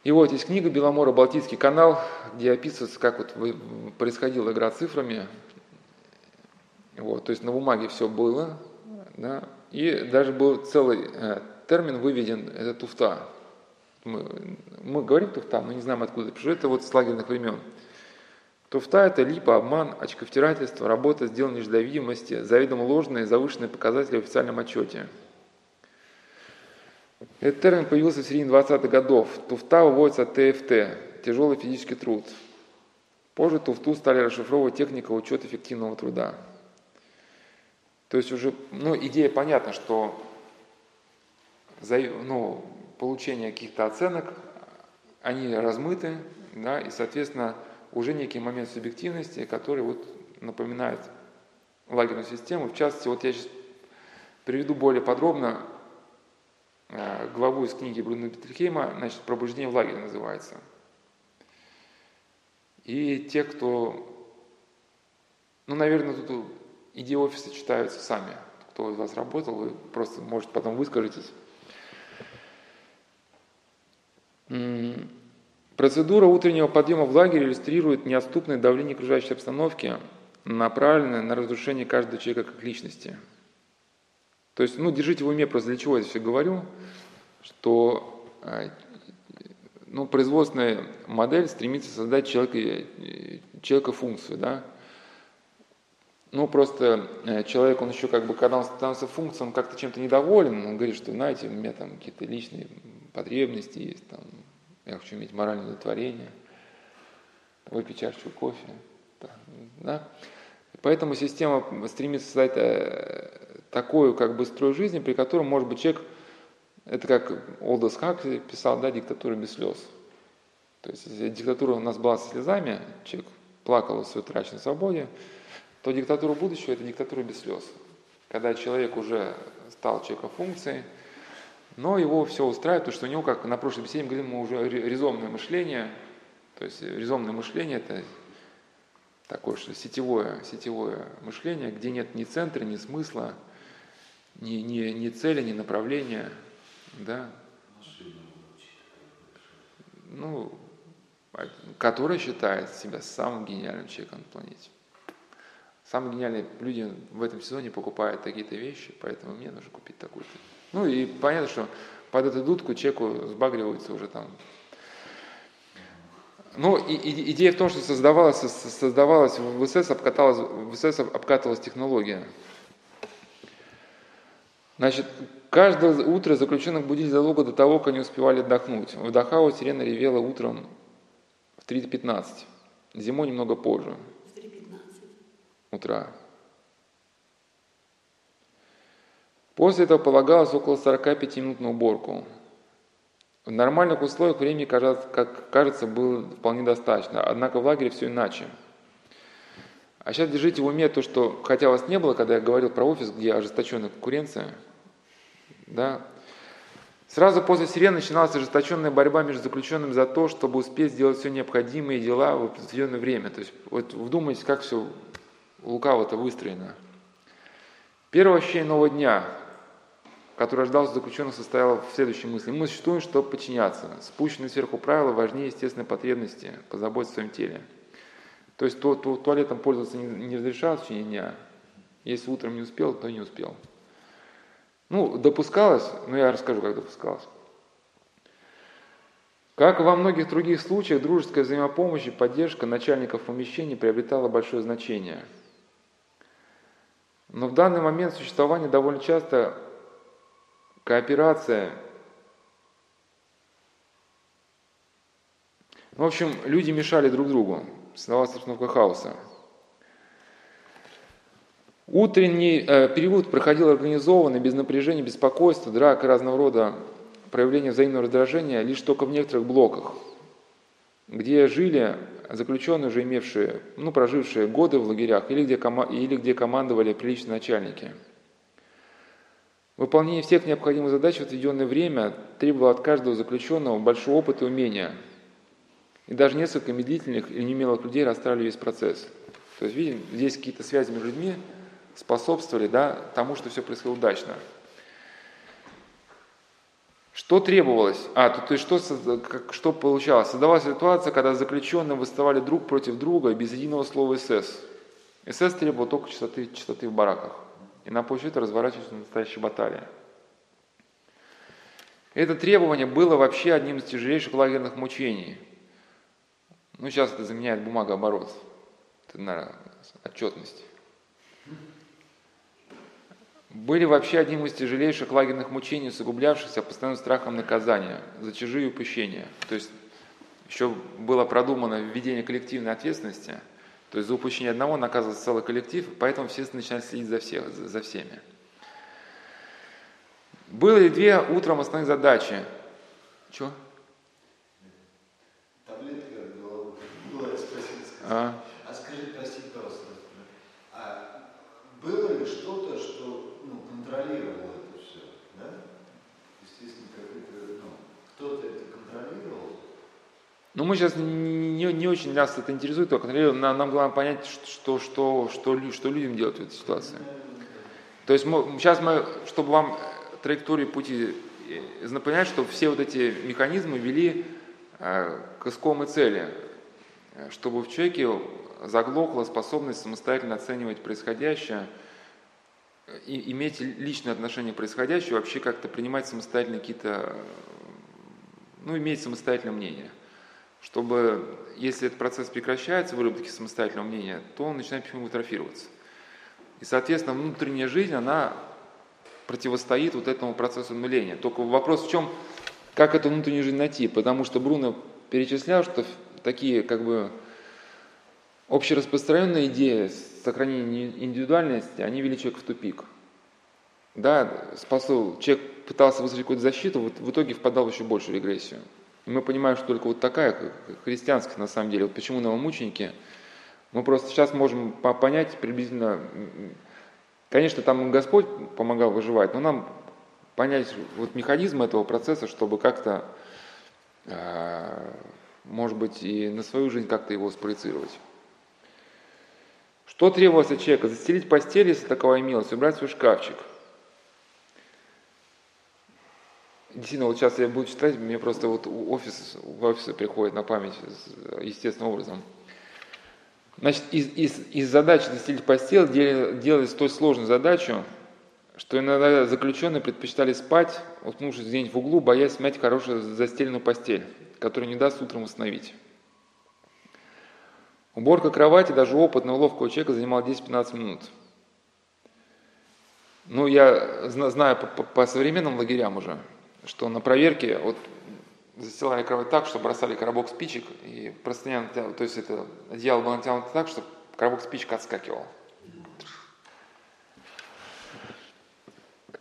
И вот есть книга Беломора «Балтийский канал», где описывается, как вот происходила игра цифрами. Вот, то есть на бумаге все было, да, и даже был целый э, термин выведен, это туфта. Мы, мы говорим туфта, но не знаем откуда это Это вот с лагерных времен. Туфта – это липа, обман, очковтирательство, работа, сделанная для видимости, заведомо ложные, завышенные показатели в официальном отчете. Этот термин появился в середине 20-х годов. Туфта выводится от ТФТ – тяжелый физический труд. Позже туфту стали расшифровывать техника учета эффективного труда. То есть уже, ну, идея понятна, что за, ну, получение каких-то оценок, они размыты, да, и, соответственно, уже некий момент субъективности, который вот напоминает лагерную систему. В частности, вот я сейчас приведу более подробно э, главу из книги Бруно Петрихейма, значит, «Пробуждение в лагере» называется. И те, кто, ну, наверное, тут идеи офиса читаются сами. Кто из вас работал, вы просто, может, потом выскажетесь. Процедура утреннего подъема в лагере иллюстрирует неотступное давление окружающей обстановки, направленное на разрушение каждого человека как личности. То есть, ну, держите в уме, просто для чего я все говорю, что э, ну, производственная модель стремится создать человека, человека функцию, да. Ну, просто э, человек, он еще как бы, когда он становится функцией, он как-то чем-то недоволен, он говорит, что, знаете, у меня там какие-то личные потребности есть, там, я хочу иметь моральное удовлетворение, выпить чашечку кофе. Да? Поэтому система стремится создать э, такую как бы строй жизни, при котором, может быть, человек, это как Олдос Хаксли писал, да, диктатура без слез. То есть, если диктатура у нас была со слезами, человек плакал о своей утраченной свободе, то диктатура будущего – это диктатура без слез. Когда человек уже стал человеком функцией, но его все устраивает, потому что у него, как на прошлой беседе мы говорим, мы уже резомное мышление, то есть резомное мышление – это такое что сетевое, сетевое мышление, где нет ни центра, ни смысла, ни, ни, ни цели, ни направления, да, ну, который считает себя самым гениальным человеком на планете. Самые гениальные люди в этом сезоне покупают такие-то вещи, поэтому мне нужно купить такую-то. Ну и понятно, что под эту дудку человеку сбагриваются уже там. Ну, и, и, идея в том, что создавалась, создавалась в СС, обкаталась, в СС обкатывалась технология. Значит, каждое утро заключенных будили задолго до того, как они успевали отдохнуть. В Дахау сирена ревела утром в 3.15, зимой немного позже утра. После этого полагалось около 45 минут на уборку. В нормальных условиях времени, как кажется, было вполне достаточно, однако в лагере все иначе. А сейчас держите в уме то, что, хотя вас не было, когда я говорил про офис, где ожесточенная конкуренция, да, сразу после сирены начиналась ожесточенная борьба между заключенными за то, чтобы успеть сделать все необходимые дела в определенное время. То есть вот вдумайтесь, как все лукаво-то выстроено. Первое ощущение нового дня, которое ждался заключенных, состояло в следующей мысли. Мы существуем, чтобы подчиняться. Спущенные сверху правила важнее естественной потребности позаботиться о своем теле. То есть то, то, туалетом пользоваться не, не разрешалось в течение дня. Если утром не успел, то не успел. Ну, допускалось, но я расскажу, как допускалось. Как во многих других случаях, дружеская взаимопомощь и поддержка начальников помещений приобретала большое значение – но в данный момент существования довольно часто кооперация. В общем, люди мешали друг другу, создавалась обстановка хаоса. Утренний э, период проходил организованно, без напряжения, беспокойства, драк разного рода проявления взаимного раздражения лишь только в некоторых блоках, где жили заключенные, уже имевшие, ну, прожившие годы в лагерях, или где, или где командовали приличные начальники. Выполнение всех необходимых задач в отведенное время требовало от каждого заключенного большого опыта и умения. И даже несколько медлительных или неумелых людей расстраивали весь процесс. То есть, видим, здесь какие-то связи между людьми способствовали да, тому, что все происходило удачно. Что требовалось? А, то, то есть что, как, что получалось? Создавалась ситуация, когда заключенные выставали друг против друга без единого слова СС. СС требовал только чистоты, чистоты в бараках. И на почве это разворачивалась настоящая баталия. Это требование было вообще одним из тяжелейших лагерных мучений. Ну, сейчас это заменяет бумагооборот. Это, наверное, отчетность были вообще одним из тяжелейших лагерных мучений, усугублявшихся постоянным страхом наказания за чужие упущения. То есть еще было продумано введение коллективной ответственности, то есть за упущение одного наказывается целый коллектив, поэтому все начинают следить за, всех, за, за всеми. Было ли две утром основных задачи? Чего? Таблетка а? а скажи, прости, пожалуйста, а было ли что-то, что контролировал это все, да? Естественно, какой-то, ну, кто-то это контролировал. Ну, мы сейчас не, не очень нас это интересует, только нам, нам главное понять, что, что, что, что людям делать в этой ситуации. То есть мы, сейчас мы, чтобы вам траектории пути э, напоминать, что все вот эти механизмы вели э, к искомой цели, чтобы в человеке заглохла способность самостоятельно оценивать происходящее – и, иметь личное отношение к происходящему, вообще как-то принимать самостоятельно какие-то, ну, иметь самостоятельное мнение. Чтобы, если этот процесс прекращается, выработки самостоятельного мнения, то он начинает почему атрофироваться. И, соответственно, внутренняя жизнь, она противостоит вот этому процессу нуления. Только вопрос в чем, как эту внутреннюю жизнь найти, потому что Бруно перечислял, что такие как бы общераспространенные идеи сохранения индивидуальности, они вели человека в тупик. Да, спасал, человек пытался выстроить какую-то защиту, вот в итоге впадал в еще большую регрессию. И мы понимаем, что только вот такая, христианская на самом деле, вот почему новомученики, мы просто сейчас можем понять приблизительно, конечно, там Господь помогал выживать, но нам понять вот механизм этого процесса, чтобы как-то, а, может быть, и на свою жизнь как-то его спроецировать. Что требовалось от человека? Застелить постель, если таковая имелась, убрать свой шкафчик. Действительно, вот сейчас я буду читать, мне просто вот офис, в офисе приходит на память естественным образом. Значит, из, из, из задачи застелить постель делали, делали столь сложную задачу, что иногда заключенные предпочитали спать, уткнувшись где-нибудь в углу, боясь смять хорошую застеленную постель, которую не даст утром установить. Уборка кровати даже опытного ловкого человека занимала 10-15 минут. Ну, я знаю по, по, по современным лагерям уже, что на проверке вот застилали кровать так, что бросали коробок спичек, и простыня, то есть это одеяло было натянуто так, что коробок спичек отскакивал.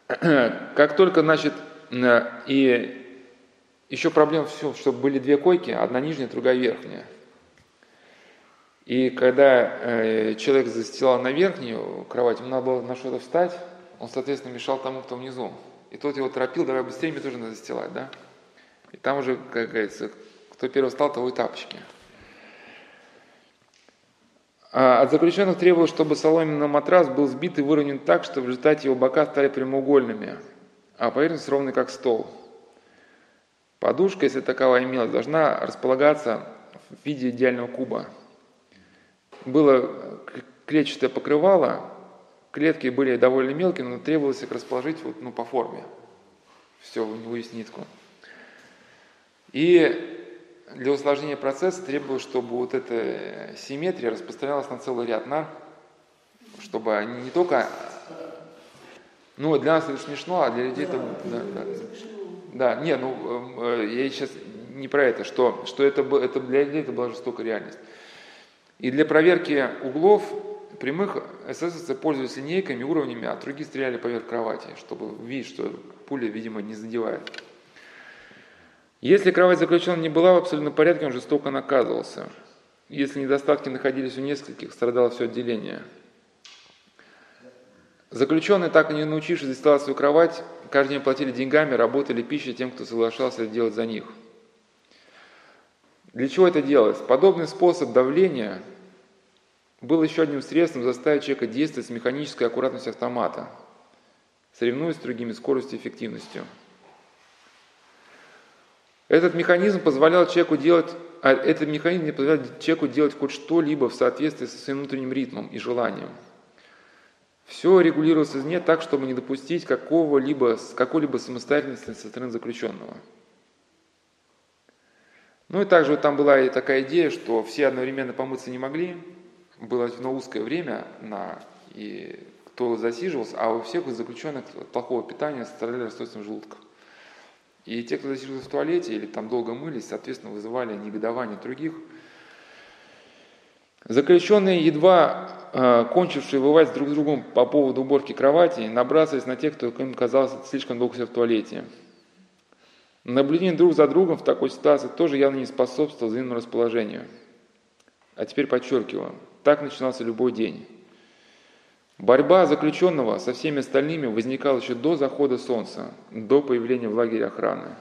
Как только, значит, и еще проблема все, чтобы были две койки, одна нижняя, другая верхняя. И когда э, человек застилал на верхнюю кровать, ему надо было на что-то встать, он, соответственно, мешал тому, кто внизу. И тот его торопил, давай быстрее, мне тоже надо застилать, да? И там уже, как говорится, кто первый встал, того и тапочки. А от заключенных требовалось, чтобы соломенный матрас был сбит и выровнен так, что в результате его бока стали прямоугольными, а поверхность ровной, как стол. Подушка, если таковая имелась, должна располагаться в виде идеального куба – было клетчатое покрывало, клетки были довольно мелкие, но требовалось их расположить вот, ну, по форме. Все, вывести нитку. И для усложнения процесса требовалось, чтобы вот эта симметрия распространялась на целый ряд нар, чтобы они не только... Ну, для нас это смешно, а для людей это... Да, да, да нет, ну, э, я сейчас не про это, что, что это, это для людей это была жестокая реальность. И для проверки углов прямых эсэсовцы пользовались линейками, уровнями, а другие стреляли поверх кровати, чтобы видеть, что пуля, видимо, не задевает. Если кровать заключенного не была в абсолютном порядке, он жестоко наказывался. Если недостатки находились у нескольких, страдало все отделение. Заключенные, так и не научившись застилать свою кровать, каждый день платили деньгами, работали пищей тем, кто соглашался делать за них. Для чего это делалось? Подобный способ давления был еще одним средством заставить человека действовать с механической аккуратностью автомата, соревнуясь с другими скоростью и эффективностью. Этот механизм позволял человеку делать, а этот механизм не позволял человеку делать хоть что-либо в соответствии со своим внутренним ритмом и желанием. Все регулировалось извне так, чтобы не допустить какого-либо, какой-либо самостоятельности со стороны заключенного. Ну и также вот там была и такая идея, что все одновременно помыться не могли, было на узкое время, на, и кто засиживался, а у всех заключенных от плохого питания страдали расстройством желудка. И те, кто засиживался в туалете или там долго мылись, соответственно, вызывали негодование других. Заключенные, едва э, кончившие вывать друг с другом по поводу уборки кровати, набрасывались на тех, кто им казался слишком долго в туалете. Наблюдение друг за другом в такой ситуации тоже явно не способствовало взаимному расположению. А теперь подчеркиваю, так начинался любой день. Борьба заключенного со всеми остальными возникала еще до захода солнца, до появления в лагере охраны.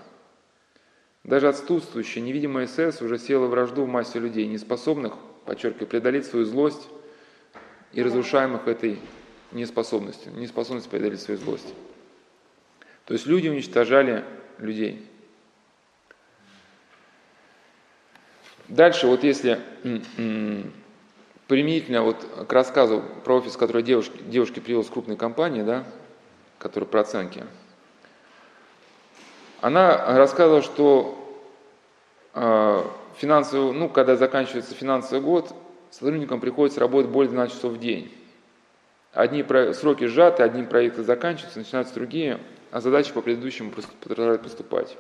Даже отсутствующая невидимая СС уже села вражду в массе людей, не способных, подчеркиваю, преодолеть свою злость и разрушаемых этой неспособностью, неспособностью преодолеть свою злость. То есть люди уничтожали людей. Дальше, вот если применительно вот к рассказу про офис, который девушки, девушки привел с крупной компании, да, который про оценки, она рассказывала, что э, финансовый, ну, когда заканчивается финансовый год, сотрудникам приходится работать более 12 часов в день. Одни сроки сжаты, одни проекты заканчиваются, начинаются другие, а задачи по предыдущему продолжают поступать.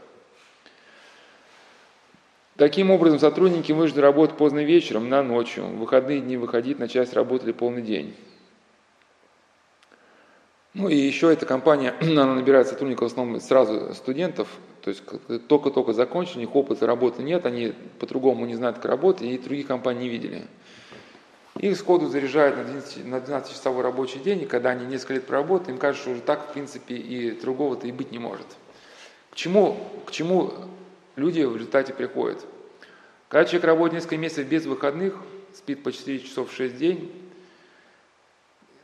Таким образом, сотрудники вынуждены работать поздно вечером, на ночью, в выходные дни выходить на часть работали полный день. Ну и еще эта компания, [clears throat] она набирает сотрудников в основном сразу студентов, то есть только-только закончили, у них опыта работы нет, они по-другому не знают, как работать, и других компаний не видели. Их сходу заряжают на 12-часовой рабочий день, и когда они несколько лет проработают, им кажется, что уже так, в принципе, и другого-то и быть не может. К чему, к чему люди в результате приходят. Когда человек работает несколько месяцев без выходных, спит по 4 часов в 6 день,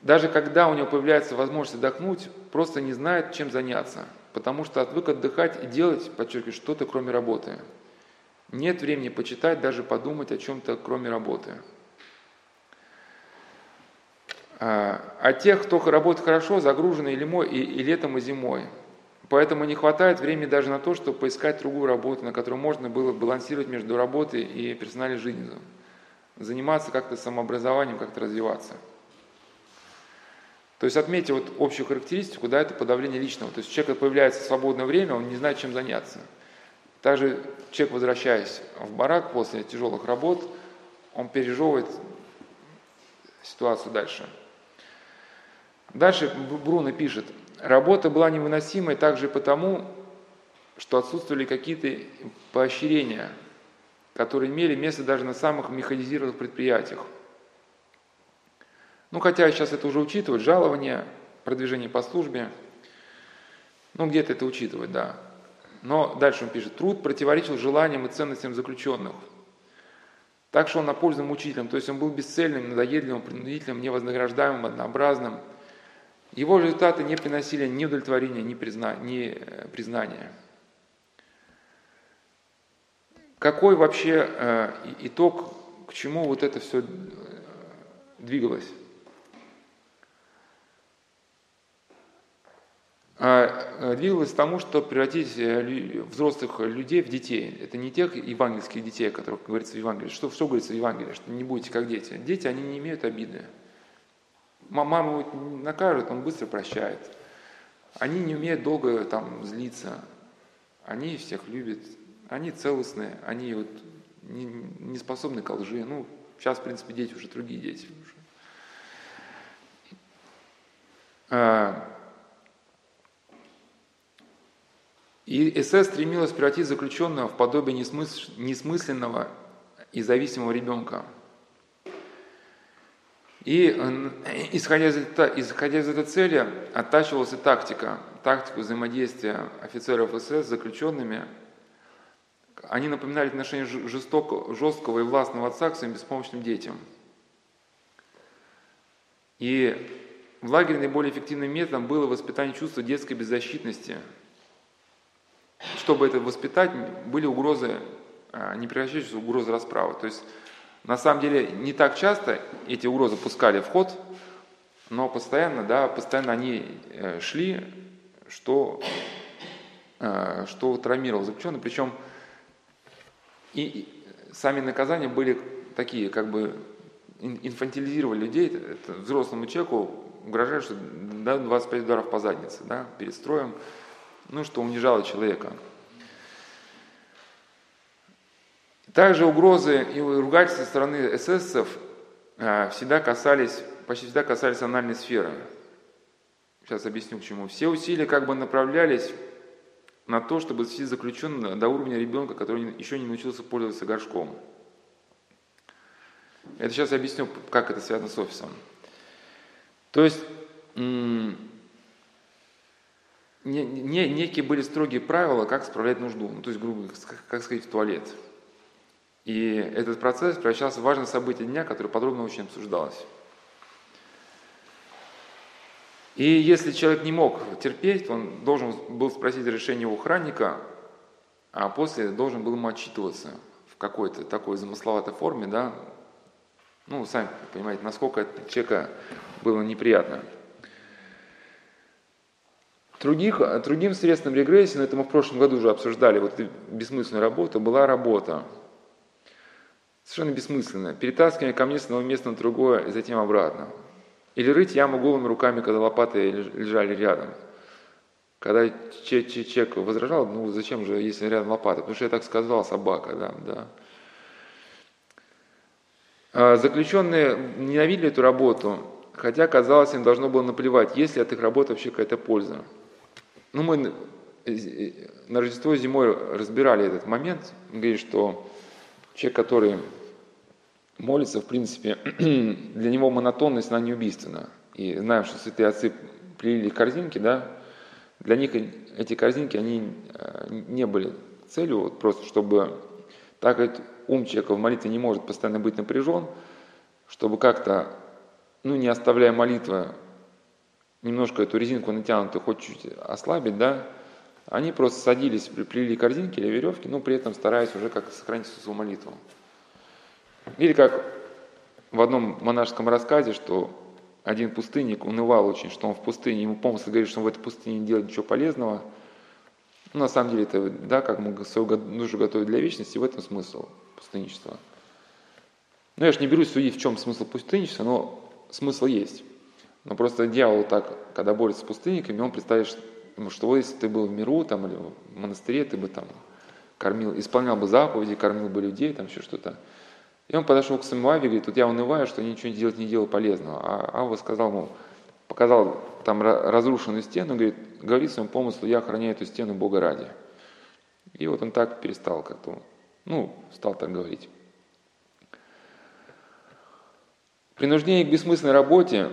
даже когда у него появляется возможность отдохнуть, просто не знает, чем заняться, потому что отвык отдыхать и делать, подчеркиваю, что-то кроме работы. Нет времени почитать, даже подумать о чем-то кроме работы. А, а тех, кто работает хорошо, загружены и, лимой, и, и летом, и зимой. Поэтому не хватает времени даже на то, чтобы поискать другую работу, на которой можно было балансировать между работой и персональной жизнью. Заниматься как-то самообразованием, как-то развиваться. То есть отметьте вот общую характеристику, да, это подавление личного. То есть у человека появляется свободное время, он не знает, чем заняться. Также человек, возвращаясь в барак после тяжелых работ, он пережевывает ситуацию дальше. Дальше Бруно пишет, работа была невыносимой также потому, что отсутствовали какие-то поощрения, которые имели место даже на самых механизированных предприятиях. Ну, хотя сейчас это уже учитывают, жалование, продвижение по службе, ну, где-то это учитывать, да. Но дальше он пишет, труд противоречил желаниям и ценностям заключенных. Так что он напользован учителем, то есть он был бесцельным, надоедливым, принудительным, невознаграждаемым, однообразным. Его результаты не приносили ни удовлетворения, ни, призна, ни э, признания. Какой вообще э, итог, к чему вот это все э, двигалось? А, э, двигалось к тому, что превратить взрослых людей в детей. Это не тех евангельских детей, которых говорится в Евангелии. Что, что говорится в Евангелии? Что не будете как дети. Дети, они не имеют обиды. Мама его накажет, он быстро прощает. Они не умеют долго там злиться. Они всех любят. Они целостные, они вот не, не способны к лжи. Ну, сейчас, в принципе, дети уже другие дети. Уже. А, И СС стремилась превратить заключенного в подобие несмысленного и зависимого ребенка. И исходя из, исходя из этой цели, оттачивалась и тактика, тактику взаимодействия офицеров СС с заключенными. Они напоминали отношение жестокого, жесткого и властного отца к своим беспомощным детям. И в лагере наиболее эффективным методом было воспитание чувства детской беззащитности – чтобы это воспитать, были угрозы, а, не превращающиеся в угрозы расправы. То есть, на самом деле, не так часто эти угрозы пускали в ход, но постоянно, да, постоянно они э, шли, что, э, что травмировало заключенных. Причем и сами наказания были такие, как бы инфантилизировали людей. Это взрослому человеку угрожают, что да, 25 ударов по заднице да, перед строем ну, что унижало человека. Также угрозы и ругательства со стороны эсэсовцев а, всегда касались, почти всегда касались анальной сферы. Сейчас объясню к чему. Все усилия как бы направлялись на то, чтобы свести заключенного до уровня ребенка, который еще не научился пользоваться горшком. Это сейчас объясню, как это связано с офисом. То есть не, не, некие были строгие правила, как справлять нужду, ну, то есть, грубо как сказать, в туалет. И этот процесс превращался в важное событие дня, которое подробно очень обсуждалось. И если человек не мог терпеть, он должен был спросить разрешение у охранника, а после должен был ему отчитываться в какой-то такой замысловатой форме, да, ну, сами понимаете, насколько это человека было неприятно. Других, другим средством регрессии, но это мы в прошлом году уже обсуждали, вот бессмысленную работу, была работа. Совершенно бессмысленная. Перетаскивание камней с одного места на другое и затем обратно. Или рыть яму голыми руками, когда лопаты лежали рядом. Когда человек возражал, ну зачем же, если рядом лопата? Потому что я так сказал, собака, да, да. А заключенные ненавидели эту работу, хотя, казалось, им должно было наплевать, есть ли от их работы вообще какая-то польза. Ну, мы на Рождество зимой разбирали этот момент. Мы говорим, что человек, который молится, в принципе, [clears throat] для него монотонность, она не убийственна. И знаем, что святые отцы прилили корзинки, да, для них эти корзинки, они э, не были целью, вот просто чтобы, так как ум человека в молитве не может постоянно быть напряжен, чтобы как-то ну, не оставляя молитвы, немножко эту резинку натянутую хоть чуть ослабить, да, они просто садились, приплели корзинки или веревки, но при этом стараясь уже как сохранить свою молитву. Или как в одном монашеском рассказе, что один пустынник унывал очень, что он в пустыне, ему помыслы говорит, что он в этой пустыне не делает ничего полезного. Ну, на самом деле, это, да, как мы свою душу готовить для вечности, в этом смысл пустынничества. Ну, я же не берусь судить, в чем смысл пустынничества, но смысл есть. Но просто дьявол так, когда борется с пустынниками, он представляет, что, что если ты был в миру там, или в монастыре, ты бы там кормил, исполнял бы заповеди, кормил бы людей, там еще что-то. И он подошел к самому Аве и говорит, вот я унываю, что ничего делать не делал полезного. А Ава сказал ему, показал там разрушенную стену, говорит, говорит своему помыслу, я охраняю эту стену Бога ради. И вот он так перестал как-то, ну, стал так говорить. Принуждение к бессмысленной работе,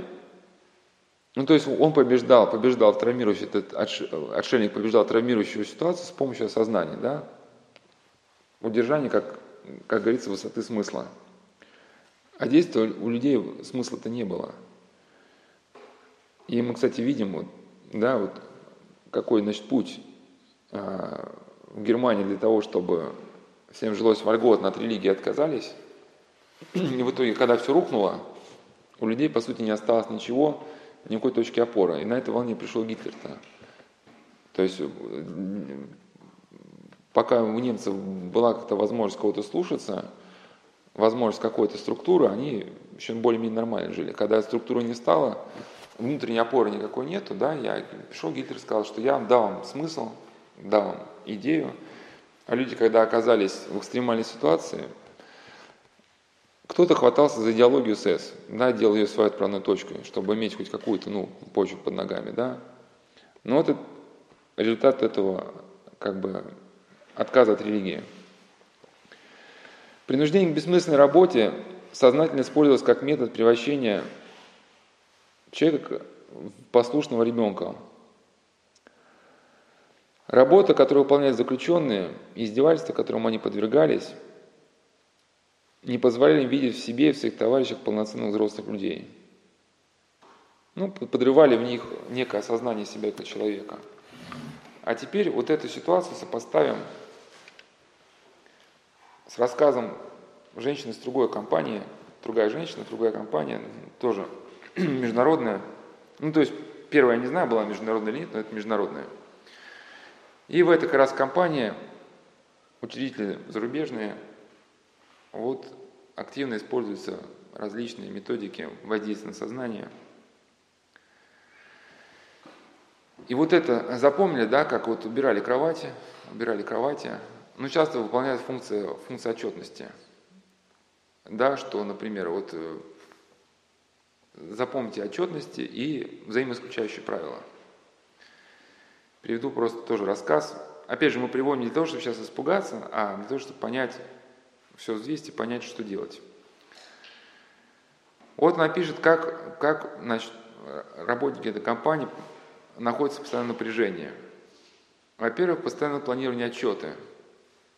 ну, то есть он побеждал, побеждал травмирующий, этот отшельник побеждал травмирующую ситуацию с помощью осознания, да, удержание как как говорится, высоты смысла. А действия у людей смысла-то не было. И мы, кстати, видим, вот, да, вот какой, значит, путь а, в Германии для того, чтобы всем жилось вольготно, от религии отказались. И в итоге, когда все рухнуло, у людей, по сути, не осталось ничего, никакой точки опоры. И на этой волне пришел Гитлер-то. То есть пока у немцев была как-то возможность кого-то слушаться, возможность какой-то структуры, они еще более-менее нормально жили. Когда структуры не стало, внутренней опоры никакой нету, да, я пришел, Гитлер сказал, что я дал вам смысл, дал вам идею, а люди, когда оказались в экстремальной ситуации, кто-то хватался за идеологию СС, да, делал ее своей отправной точкой, чтобы иметь хоть какую-то, ну, почву под ногами, да. Но это результат этого, как бы, отказа от религии. Принуждение к бессмысленной работе сознательно использовалось как метод превращения человека в послушного ребенка. Работа, которую выполняют заключенные, издевательства, которым они подвергались, не позволяли им видеть в себе и в своих товарищах полноценных взрослых людей. Ну, подрывали в них некое осознание себя как человека. А теперь вот эту ситуацию сопоставим с рассказом женщины с другой компании, другая женщина, другая компания, тоже [clears throat] международная. Ну, то есть, первая, я не знаю, была международная или нет, но это международная. И в этой как раз компании учредители зарубежные, вот активно используются различные методики воздействия на сознание. И вот это запомнили, да, как вот убирали кровати, убирали кровати, ну, часто выполняет функцию, функцию отчетности. Да, что, например, вот э, запомните отчетности и взаимоисключающие правила. Приведу просто тоже рассказ. Опять же, мы приводим не для того, чтобы сейчас испугаться, а для того, чтобы понять, все взвесить и понять, что делать. Вот она пишет, как, как значит, работники этой компании находятся в постоянном напряжении. Во-первых, постоянное планирование отчеты –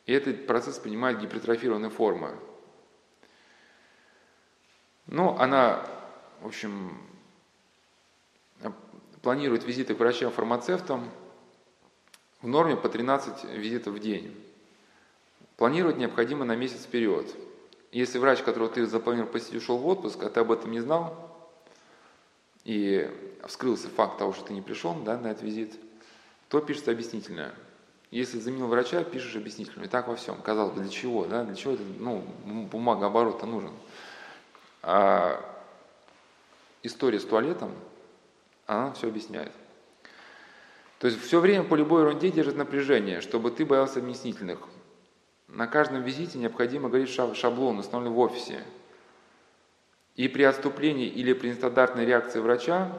и этот процесс принимает гипертрофированные формы. Ну, она, в общем, планирует визиты к врачам-фармацевтам в норме по 13 визитов в день. Планировать необходимо на месяц вперед. Если врач, которого ты запланировал посетить, ушел в отпуск, а ты об этом не знал, и вскрылся факт того, что ты не пришел да, на этот визит, то пишется объяснительное – если заменил врача, пишешь объяснительную. И так во всем. Казалось бы, для чего? Да? Для чего это, ну, бумага оборота нужен? А история с туалетом, она все объясняет. То есть все время по любой ерунде держит напряжение, чтобы ты боялся объяснительных. На каждом визите необходимо говорить шаблон, установленный в офисе. И при отступлении или при нестандартной реакции врача,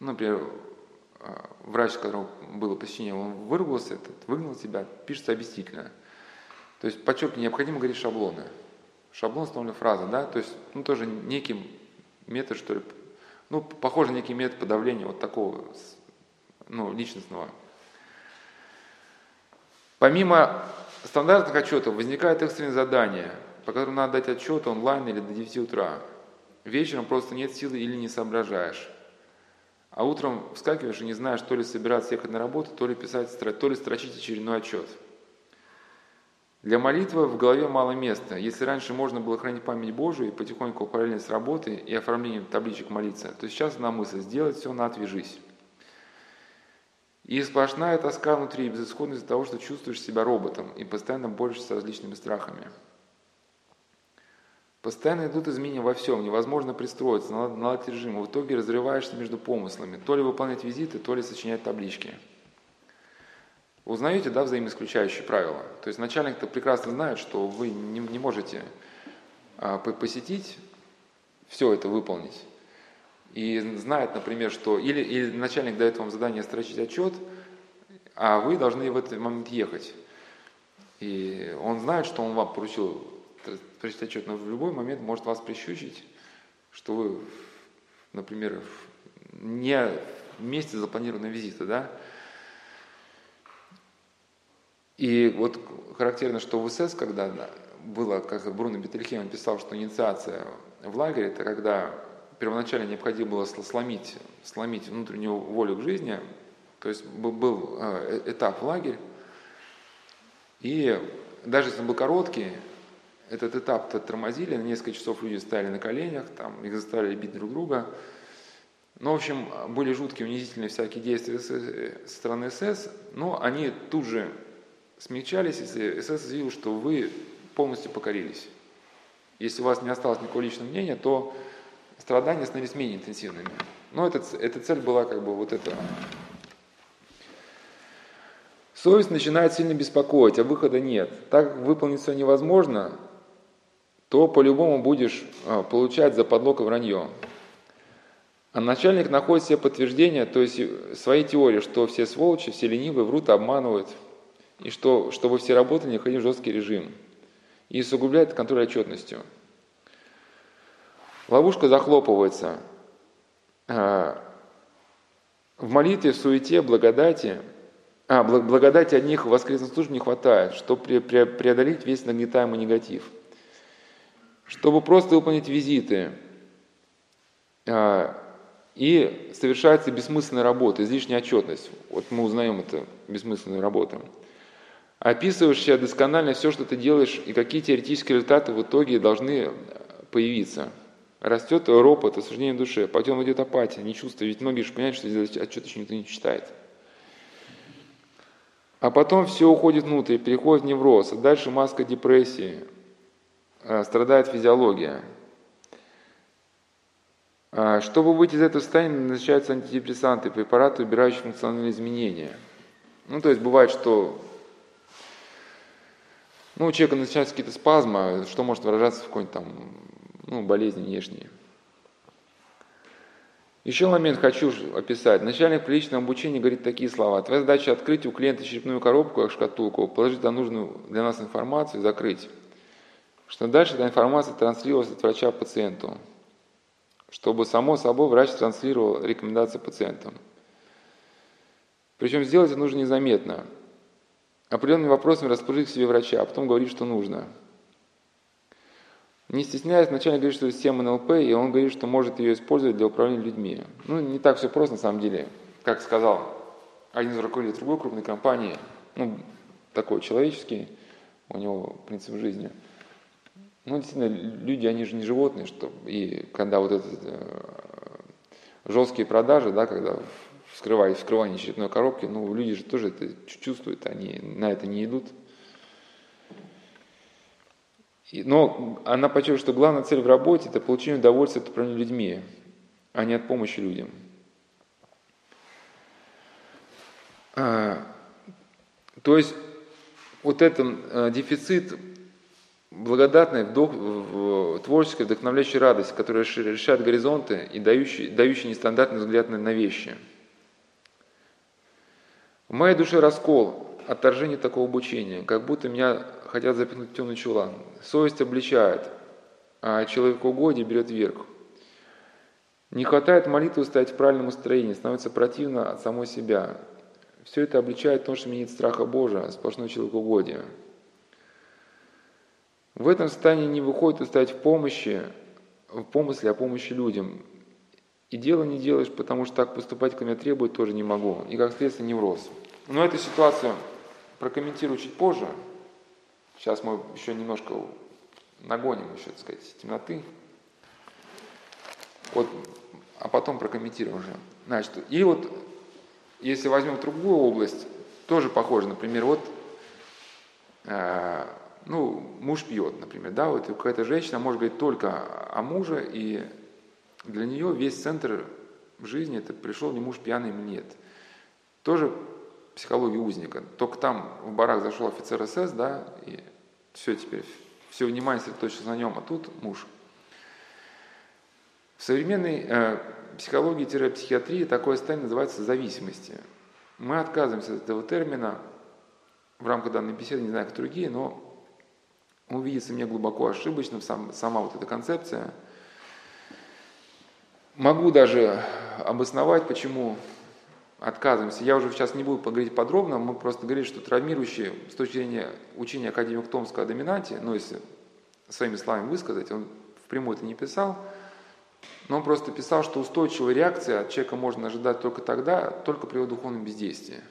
например, врач, с которого было посещение, он выругался, этот, выгнал тебя, пишется объяснительно. То есть, подчеркиваю, необходимо говорить шаблоны. Шаблон установлена фраза, да, то есть, ну, тоже некий метод, что ли, ну, похоже некий метод подавления вот такого, ну, личностного. Помимо стандартных отчетов возникают экстренные задания, по которым надо дать отчет онлайн или до 9 утра. Вечером просто нет силы или не соображаешь. А утром вскакиваешь и не знаешь, то ли собираться ехать на работу, то ли писать, то ли строчить очередной отчет. Для молитвы в голове мало места. Если раньше можно было хранить память Божию и потихоньку параллельно с работой и оформлением табличек молиться, то сейчас на мысль сделать все на отвяжись. И сплошная тоска внутри, безысходность из-за того, что чувствуешь себя роботом и постоянно борешься с различными страхами. Постоянно идут изменения во всем, невозможно пристроиться, наладить режим. В итоге разрываешься между помыслами, то ли выполнять визиты, то ли сочинять таблички. Узнаете, да, взаимоисключающие правила? То есть начальник-то прекрасно знает, что вы не, не можете а, посетить, все это выполнить. И знает, например, что или, или начальник дает вам задание строчить отчет, а вы должны в этот момент ехать. И он знает, что он вам поручил прочитать отчет, но в любой момент может вас прищучить, что вы, например, не вместе запланированного визита, да, и вот характерно, что в СС, когда было, как Бруно Бетельхейм писал, что инициация в лагере, это когда первоначально необходимо было сломить, сломить внутреннюю волю к жизни, то есть был э, этап в лагерь, и даже если он был короткий, этот этап-то тормозили, на несколько часов люди стояли на коленях, там, их заставляли бить друг друга. Ну, в общем, были жуткие, унизительные всякие действия со стороны СС, но они тут же смягчались, если СС заявил, что вы полностью покорились. Если у вас не осталось никакого личного мнения, то страдания становились менее интенсивными. Но эта, эта цель была как бы вот эта. Совесть начинает сильно беспокоить, а выхода нет. Так выполнить все невозможно, то по-любому будешь а, получать за подлог и вранье. А начальник находит себе подтверждение, то есть своей теории, что все сволочи, все ленивые врут, обманывают, и что, чтобы все работали, необходим жесткий режим. И усугубляет контроль отчетностью. Ловушка захлопывается. А, в молитве, в суете, благодати, а, благодати одних в воскресной службе не хватает, чтобы преодолеть весь нагнетаемый негатив – чтобы просто выполнить визиты. А, и совершается бессмысленная работа, излишняя отчетность. Вот мы узнаем это, бессмысленную работу. Описывающая досконально все, что ты делаешь, и какие теоретические результаты в итоге должны появиться. Растет ропот, осуждение душе, потом идет апатия, не чувство, ведь многие же понимают, что отчет еще никто не читает. А потом все уходит внутрь, переходит в невроз, а дальше маска депрессии, страдает физиология. А, чтобы выйти из этого состояния, назначаются антидепрессанты, препараты, убирающие функциональные изменения. Ну, то есть бывает, что ну, у человека начинаются какие-то спазмы, что может выражаться в какой-нибудь там ну, болезни внешней. Еще момент хочу описать. Начальник приличного обучения говорит такие слова. Твоя задача открыть у клиента черепную коробку, как шкатулку, положить туда нужную для нас информацию и закрыть что дальше эта информация транслировалась от врача пациенту, чтобы само собой врач транслировал рекомендации пациентам. Причем сделать это нужно незаметно. Определенными вопросами расположить к себе врача, а потом говорить, что нужно. Не стесняясь, вначале говорит, что это система НЛП, и он говорит, что может ее использовать для управления людьми. Ну, не так все просто на самом деле. Как сказал один из руководителей другой крупной компании, ну, такой человеческий, у него принцип жизни – ну, действительно, люди, они же не животные, что и когда вот этот э, жесткие продажи, да, когда вскрывание, вскрывание черепной коробки, ну, люди же тоже это чувствуют, они на это не идут. И, но она подчеркивает, что главная цель в работе – это получение удовольствия от управления людьми, а не от помощи людям. А, то есть вот этот э, дефицит благодатная, вдох, творческая, вдохновляющая радость, которая решает горизонты и дающая, дающая нестандартный взгляд на, вещи. В моей душе раскол, отторжение такого обучения, как будто меня хотят запихнуть в темный чулан. Совесть обличает, а человекоугодие берет верх. Не хватает молитвы стоять в правильном устроении, становится противно от самой себя. Все это обличает то, что меня нет страха Божия, сплошное человекоугодие. В этом состоянии не выходит искать в помощи в помысле о помощи людям. И дело не делаешь, потому что так поступать, как меня требует, тоже не могу. И как следствие невроз. Но эту ситуацию прокомментирую чуть позже. Сейчас мы еще немножко нагоним еще, так сказать, темноты. Вот, а потом прокомментируем уже. Значит, и вот, если возьмем другую область, тоже похоже, например, вот, э, ну, муж пьет, например, да, вот какая-то женщина может говорить только о муже, и для нее весь центр жизни это пришел не муж пьяный, нет. Тоже психология узника. Только там в барак зашел офицер СС, да, и все теперь, все внимание сосредоточилось на нем, а тут муж. В современной э, психологии-психиатрии такое состояние называется зависимости. Мы отказываемся от этого термина в рамках данной беседы, не знаю, как другие, но он видится мне глубоко ошибочным, сам, сама вот эта концепция. Могу даже обосновать, почему отказываемся. Я уже сейчас не буду поговорить подробно, мы просто говорили, что травмирующие с точки зрения учения академика Томского о доминанте, ну если своими словами высказать, он впрямую это не писал, но он просто писал, что устойчивая реакция от человека можно ожидать только тогда, только при его духовном бездействии.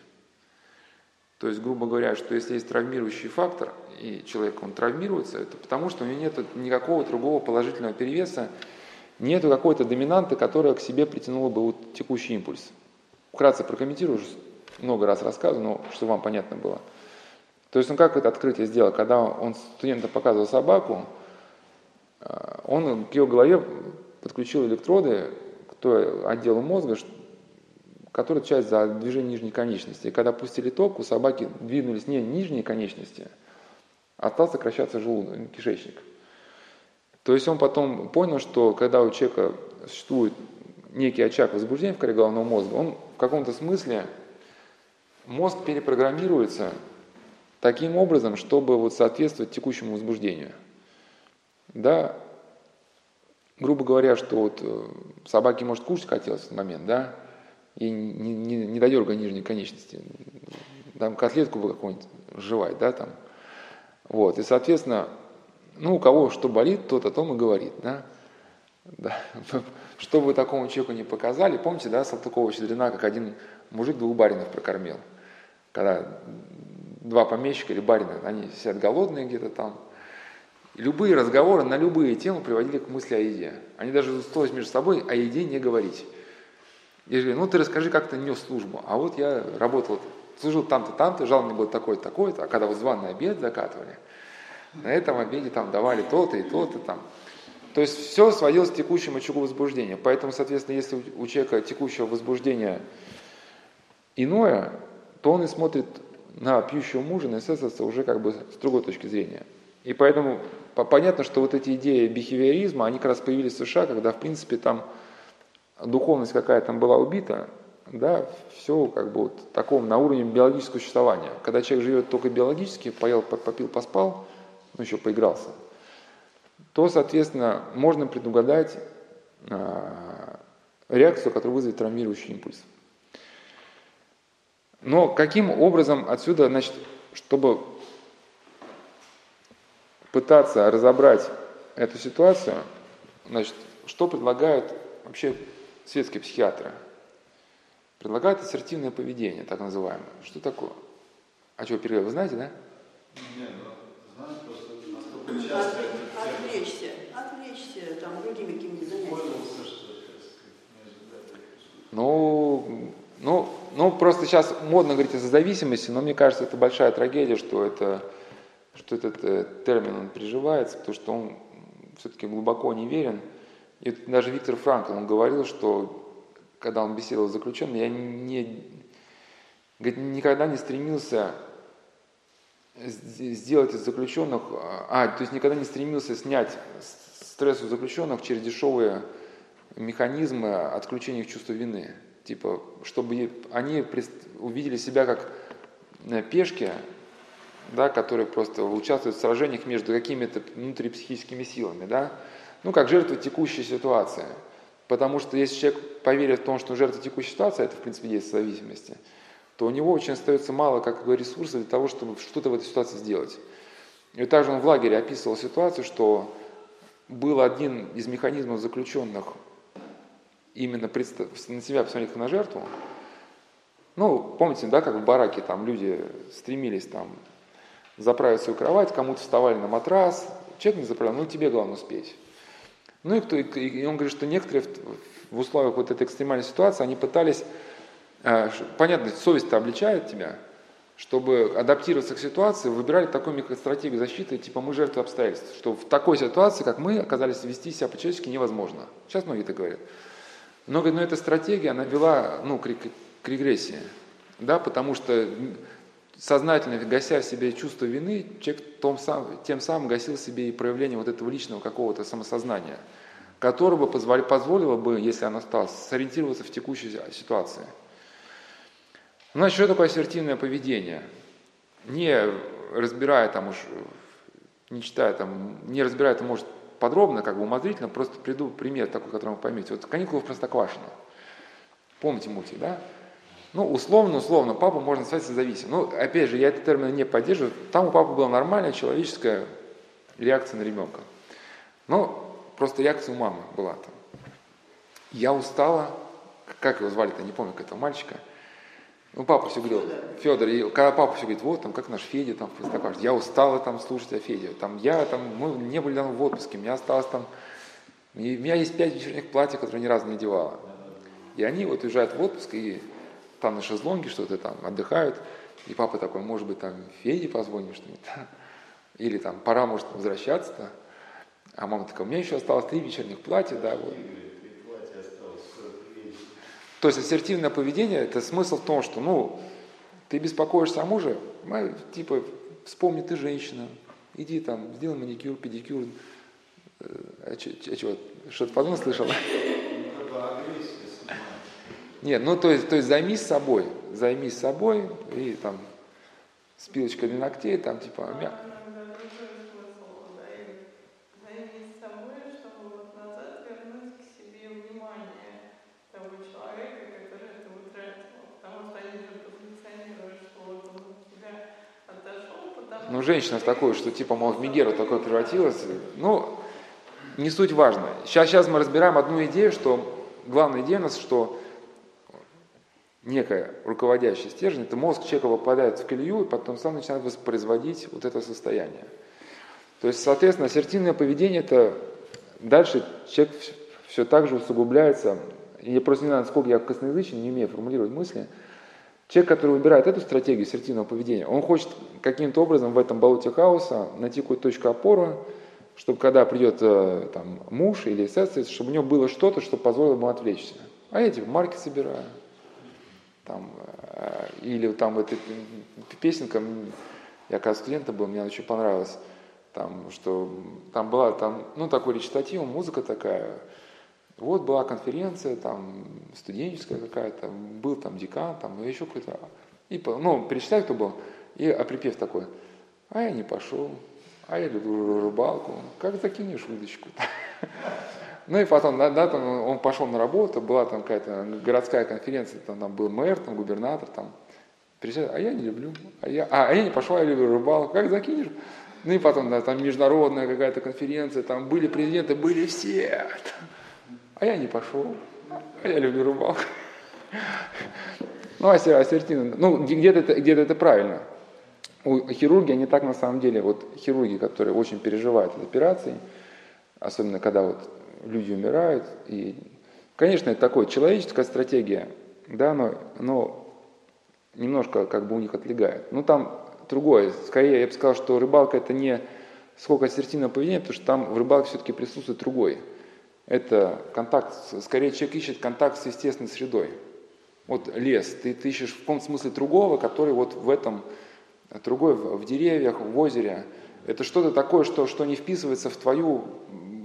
То есть, грубо говоря, что если есть травмирующий фактор, и человек он травмируется, это потому что у него нет никакого другого положительного перевеса, нет какой-то доминанты, которая к себе притянула бы вот текущий импульс. Вкратце прокомментирую, уже много раз рассказываю, но чтобы вам понятно было. То есть он как это открытие сделал? Когда он студентам показывал собаку, э, он к ее голове подключил электроды к той отделу мозга, который отвечает за движение нижней конечности. И когда пустили ток, у собаки двинулись не нижние конечности, а стал сокращаться желудок, кишечник. То есть он потом понял, что когда у человека существует некий очаг возбуждения в коре головного мозга, он в каком-то смысле, мозг перепрограммируется таким образом, чтобы вот соответствовать текущему возбуждению. Да, грубо говоря, что вот э, собаке может кушать хотелось в этот момент, да, и не, не, не додергай нижней конечности, там котлетку бы какую-нибудь жевать, да, там. Вот, и, соответственно, ну, у кого что болит, тот о том и говорит, да. Да. [laughs] Что вы такому человеку не показали, помните, да, Салтыкова-Щедрина, как один мужик двух баринов прокормил. Когда два помещика или барина, они сидят голодные где-то там. любые разговоры на любые темы приводили к мысли о еде. Они даже устроились между собой о еде не говорить. Я говорю, ну ты расскажи, как ты нес службу. А вот я работал, служил там-то, там-то, жалование было такое-то, такое-то, а когда вот званый обед закатывали, на этом обеде там давали то-то и то-то там. То есть все сводилось к текущему очагу возбуждения. Поэтому, соответственно, если у человека текущего возбуждения иное, то он и смотрит на пьющего мужа, на эсэсовца уже как бы с другой точки зрения. И поэтому понятно, что вот эти идеи бихевиоризма, они как раз появились в США, когда, в принципе, там духовность какая там была убита, да, все как бы вот таком на уровне биологического существования. Когда человек живет только биологически, поел, попил, поспал, ну еще поигрался, то, соответственно, можно предугадать а, реакцию, которая вызовет травмирующий импульс. Но каким образом отсюда, значит, чтобы пытаться разобрать эту ситуацию, значит, что предлагают вообще светские психиатры? Предлагают ассертивное поведение, так называемое. Что такое? А что, перерыв, вы знаете, да? Нет, ну, знаю, просто часто отвлечься, отвлечься там другими какими-то занятиями. Ну, ну, ну, просто сейчас модно говорить о зависимости, но мне кажется, это большая трагедия, что, это, что этот э, термин он приживается, потому что он все-таки глубоко неверен. И даже Виктор Франкл, он говорил, что когда он беседовал с заключенным, я не, говорит, никогда не стремился сделать из заключенных, а, то есть никогда не стремился снять стресс у заключенных через дешевые механизмы отключения их чувства вины. Типа, чтобы они увидели себя как пешки, да, которые просто участвуют в сражениях между какими-то внутрипсихическими силами, да, ну, как жертвы текущей ситуации. Потому что если человек поверит в том, что жертва текущей ситуации, это, в принципе, есть зависимости, то у него очень остается мало как бы, ресурсов для того, чтобы что-то в этой ситуации сделать. И также он в лагере описывал ситуацию, что был один из механизмов заключенных именно на себя посмотреть как на жертву, ну, помните, да, как в бараке там люди стремились там заправить свою кровать, кому-то вставали на матрас, человек не заправлял, ну тебе главное успеть. Ну и, кто, и он говорит, что некоторые в, в условиях вот этой экстремальной ситуации, они пытались, э, понятно, совесть-то обличает тебя, чтобы адаптироваться к ситуации, выбирали такую микростратегию защиты, типа мы жертвы обстоятельств, что в такой ситуации, как мы, оказались вести себя по-человечески невозможно. Сейчас многие это говорят. Но, но эта стратегия, она вела ну, к, к регрессии, да, потому что сознательно гася в себе чувство вины, человек сам, тем самым гасил себе и проявление вот этого личного какого-то самосознания, которое бы позволило, позволило бы, если оно осталось, сориентироваться в текущей ситуации. Значит, что такое ассертивное поведение? Не разбирая там уж, не читая там, не разбирая это, может, подробно, как бы умозрительно, просто приду пример такой, который вы поймете. Вот каникулы в Простоквашино. Помните мультик, да? Ну, условно, условно, папу можно назвать созависим. Ну, опять же, я этот термин не поддерживаю. Там у папы была нормальная человеческая реакция на ребенка. Но просто реакция у мамы была там. Я устала, как его звали-то, не помню, как этого мальчика. Ну, папа все говорил, Федор, и когда папа все говорит, вот там, как наш Федя там в Простоквашино, я устала там слушать о Феде, там, я там, мы не были там в отпуске, у меня осталось там, и у меня есть пять вечерних платьев, которые ни разу не одевала. И они вот уезжают в отпуск, и там на шезлонге что-то там отдыхают, и папа такой, может быть, там Феде позвонишь, что [laughs] или там пора, может, возвращаться-то. А мама такая, у меня еще осталось три вечерних платья, да, вот. То есть ассертивное поведение, это смысл в том, что, ну, ты беспокоишься о муже, типа, вспомни, ты женщина, иди там, сделай маникюр, педикюр. Э, а что, что-то подобное слышал? Нет, ну то есть, то есть займись собой, займись собой и там с для ногтей, там типа мя... Ну, женщина в такую, что типа, мол, в Мегеру такое превратилась. Ну, не суть важно. Сейчас, сейчас мы разбираем одну идею, что главная идея у нас, что некая руководящая стержень, это мозг человека попадает в колею, и потом сам начинает воспроизводить вот это состояние. То есть, соответственно, ассертивное поведение это дальше человек все так же усугубляется. Я просто не знаю, насколько я косноязычен, не умею формулировать мысли. Человек, который выбирает эту стратегию ассертивного поведения, он хочет каким-то образом в этом болоте хаоса найти какую-то точку опоры, чтобы когда придет э, там, муж или сестра, чтобы у него было что-то, что позволило ему отвлечься. А я типа марки собираю, там, э, или там эта песенка, я когда студентом был, мне она очень понравилась, там, что там была там, ну, такой речитатив, музыка такая, вот была конференция, там, студенческая какая-то, был там декан, там, и еще какой-то, и, ну, перечитай, кто был, и а припев такой, а я не пошел, а я люблю рыбалку, как закинешь удочку? [laughs] Ну и потом, да, да, там он пошел на работу, была там какая-то городская конференция, там, там был мэр, там губернатор, там, приезжает, а я не люблю, а я, а, а я не пошел, я люблю рыбалку, как закинешь? Ну и потом, да, там международная какая-то конференция, там были президенты, были все, а я не пошел, а я люблю рыбалку. Ну, ассертивно, ну, где-то это, где это правильно. У хирурги, они так на самом деле, вот хирурги, которые очень переживают от операций, особенно когда вот люди умирают. И, конечно, это такое человеческая стратегия, да, но, но немножко как бы у них отлегает. Ну, там другое. Скорее, я бы сказал, что рыбалка это не сколько ассертивного поведения, потому что там в рыбалке все-таки присутствует другой. Это контакт, скорее человек ищет контакт с естественной средой. Вот лес, ты, ты ищешь в каком-то смысле другого, который вот в этом, другой в деревьях, в озере. Это что-то такое, что, что не вписывается в твою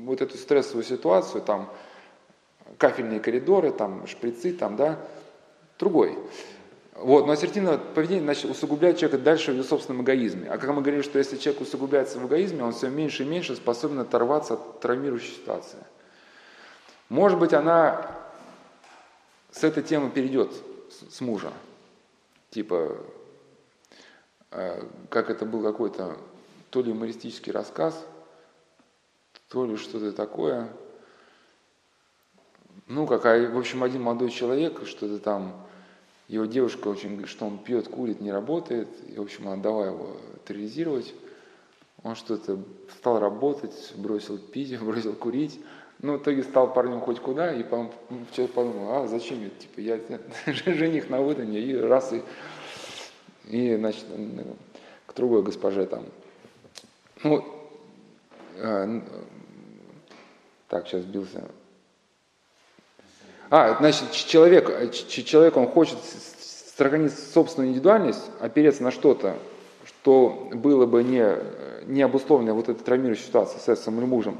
вот эту стрессовую ситуацию, там кафельные коридоры, там шприцы, там, да, другой. Вот, но ассертивное поведение значит, усугубляет человека дальше в его собственном эгоизме. А как мы говорили, что если человек усугубляется в эгоизме, он все меньше и меньше способен оторваться от травмирующей ситуации. Может быть, она с этой темы перейдет с, мужа. Типа, э, как это был какой-то то ли юмористический рассказ – то ли что-то такое. Ну, как, а, в общем, один молодой человек, что-то там, его девушка очень, что он пьет, курит, не работает, и, в общем, она давай его терроризировать. Он что-то стал работать, бросил пить, [laughs] бросил курить. Ну, в итоге стал парнем хоть куда, и потом человек подумал, а зачем я, типа, я [laughs] жених на выдане, и раз, и, и значит, к другой госпоже там. Ну, а, так, сейчас сбился. А, значит, человек, человек, он хочет сохранить собственную индивидуальность, опереться на что-то, что было бы не, не обусловлено вот этой травмирующей ситуацией с отцом или мужем.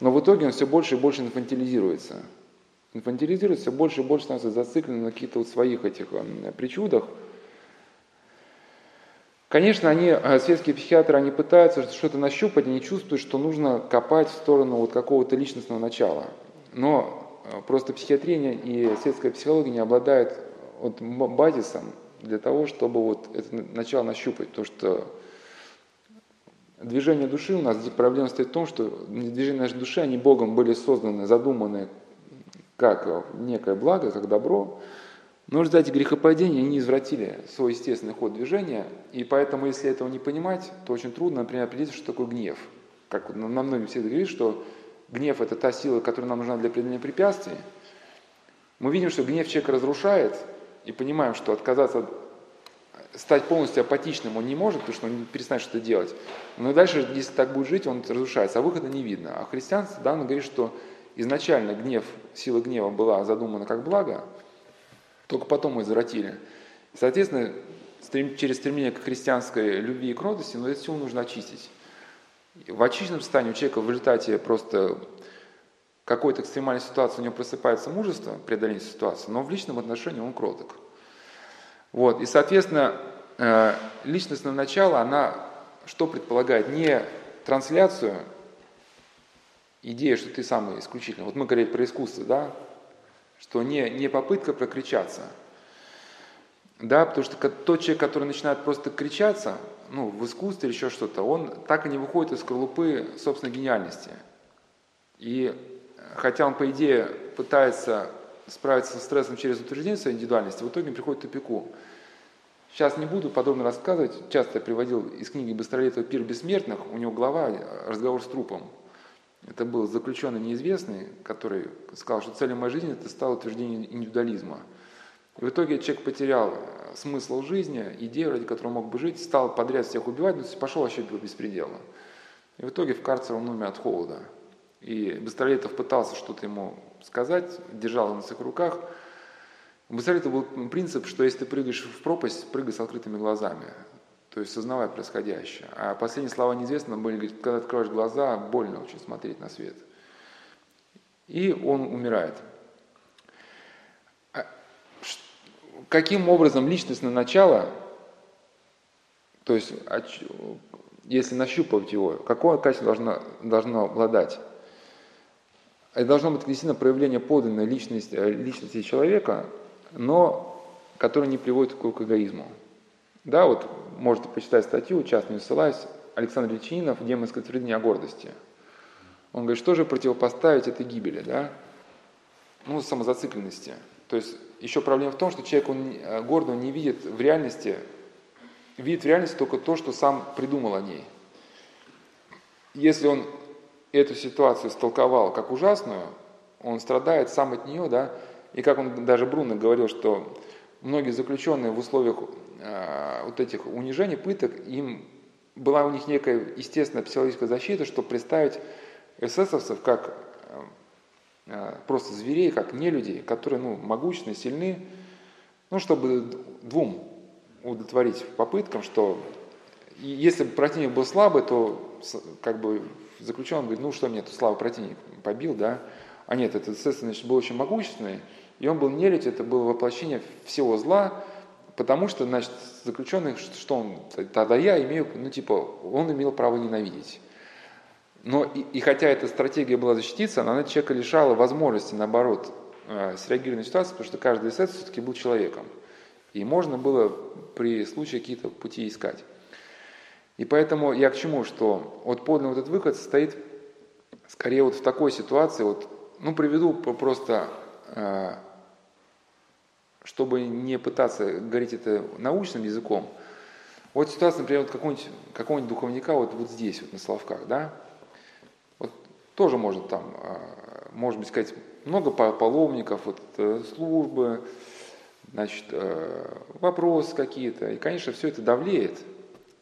Но в итоге он все больше и больше инфантилизируется. Инфантилизируется, все больше и больше становится зациклен на каких-то вот своих этих причудах. Конечно, они, э, светские психиатры, они пытаются что-то нащупать, они чувствуют, что нужно копать в сторону вот какого-то личностного начала. Но э, просто психиатрия и светская психология не обладают вот базисом для того, чтобы вот это начало нащупать. То, что Движение души у нас, проблема стоит в том, что движения нашей души, они Богом были созданы, задуманы как некое благо, как добро, но результате грехопадения они извратили свой естественный ход движения, и поэтому, если этого не понимать, то очень трудно, например, определить, что такое гнев. Как на многим всегда говорит, что гнев – это та сила, которая нам нужна для преодоления препятствий. Мы видим, что гнев человека разрушает, и понимаем, что отказаться от стать полностью апатичным он не может, потому что он перестанет что-то делать. Но дальше, если так будет жить, он разрушается, а выхода не видно. А христианство данно говорит, что изначально гнев, сила гнева была задумана как благо, только потом извратили. Соответственно, через стремление к христианской любви и кротости, но это все нужно очистить. В очищенном состоянии у человека в результате просто какой-то экстремальной ситуации у него просыпается мужество, преодоление ситуации, но в личном отношении он кроток. Вот. И, соответственно, э, личностное начало, она что предполагает? Не трансляцию идеи, что ты самый исключительный. Вот мы говорили про искусство, да? Что не, не попытка прокричаться. Да, потому что тот человек, который начинает просто кричаться, ну, в искусстве или еще что-то, он так и не выходит из скорлупы собственной гениальности. И хотя он, по идее, пытается справиться со стрессом через утверждение своей индивидуальности, в итоге приходит к тупику. Сейчас не буду подробно рассказывать, часто я приводил из книги Быстролетова «Пир бессмертных», у него глава «Разговор с трупом». Это был заключенный неизвестный, который сказал, что целью моей жизни это стало утверждение индивидуализма. И в итоге человек потерял смысл жизни, идею, ради которой мог бы жить, стал подряд всех убивать, но пошел вообще по беспределу. И в итоге в карцер он умер от холода. И Быстролетов пытался что-то ему сказать, держал его на своих руках. У Быстролетова был принцип, что если ты прыгаешь в пропасть, прыгай с открытыми глазами. То есть сознавая происходящее. А последние слова неизвестно были, говорит, когда откроешь глаза, больно очень смотреть на свет. И он умирает. А каким образом личностное начало, то есть если нащупывать его, какое качество должно, должно обладать? Это должно быть действительно проявление подлинной личности, э, личности человека, но которое не приводит к эгоизму. Да, вот можете почитать статью, часто не ссылаюсь, Александр Личининов «Демонское твердыня о гордости». Он говорит, что же противопоставить этой гибели, да? Ну, самозацикленности. То есть еще проблема в том, что человек, он э, гордый, он не видит в реальности, видит в реальности только то, что сам придумал о ней. Если он эту ситуацию истолковал как ужасную, он страдает сам от нее, да, и как он даже Бруно говорил, что многие заключенные в условиях вот этих унижений, пыток, им была у них некая естественная психологическая защита, чтобы представить эсэсовцев как э, просто зверей, как не людей, которые ну, могучны, сильны, ну, чтобы двум удовлетворить попыткам, что если бы противник был слабый, то как бы заключенный говорит, ну что мне тут слава противник побил, да? А нет, этот естественно, значит, был очень могущественный, и он был нелюдь, это было воплощение всего зла, потому что, значит, заключенный, что он, тогда я имею, ну типа, он имел право ненавидеть. Но и, и хотя эта стратегия была защититься, она человека лишала возможности, наоборот, э, среагировать на ситуацию, потому что каждый эсэс все-таки был человеком. И можно было при случае какие-то пути искать. И поэтому я к чему, что вот подлинный вот этот выход состоит скорее вот в такой ситуации, вот, ну, приведу просто, э, чтобы не пытаться говорить это научным языком, вот ситуация, например, вот какого-нибудь, какого-нибудь духовника вот, вот здесь, вот на Славках, да, вот тоже может там, э, может быть, сказать, много паломников, вот, э, службы, значит, вопросы какие-то, и, конечно, все это давлеет,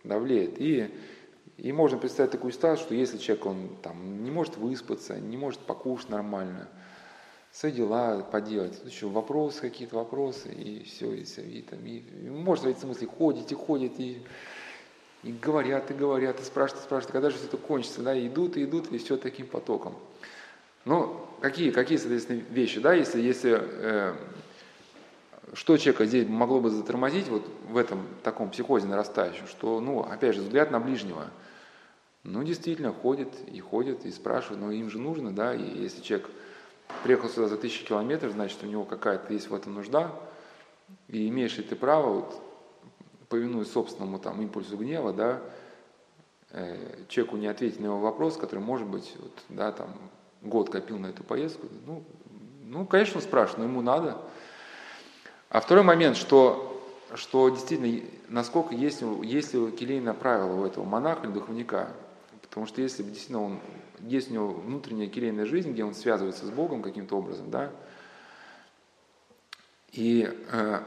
давлеет, и и можно представить такую ситуацию, что если человек он там не может выспаться, не может покушать нормально, свои дела поделать, еще вопросы какие-то вопросы, и все, и, все, и, там, и, и может в смысле ходить и ходят, и, и говорят, и говорят, и спрашивают, и спрашивают, когда же все это кончится, да, и идут, и идут, и все таким потоком. Ну, какие, какие, соответственно, вещи, да, если, если э, что человека здесь могло бы затормозить вот в этом таком психозе нарастающем, что, ну, опять же, взгляд на ближнего – ну, действительно, ходит и ходит и спрашивает, но им же нужно, да, и если человек приехал сюда за тысячи километров, значит, у него какая-то есть в этом нужда, и имеешь ли ты право, вот, повинуясь собственному там импульсу гнева, да, э, человеку не ответить на его вопрос, который, может быть, вот, да, там, год копил на эту поездку, ну, ну, конечно, он спрашивает, но ему надо. А второй момент, что, что действительно, насколько есть, есть ли келейное правило у этого монаха или духовника, Потому что если действительно он, есть у него внутренняя кирейная жизнь, где он связывается с Богом каким-то образом, да, и э,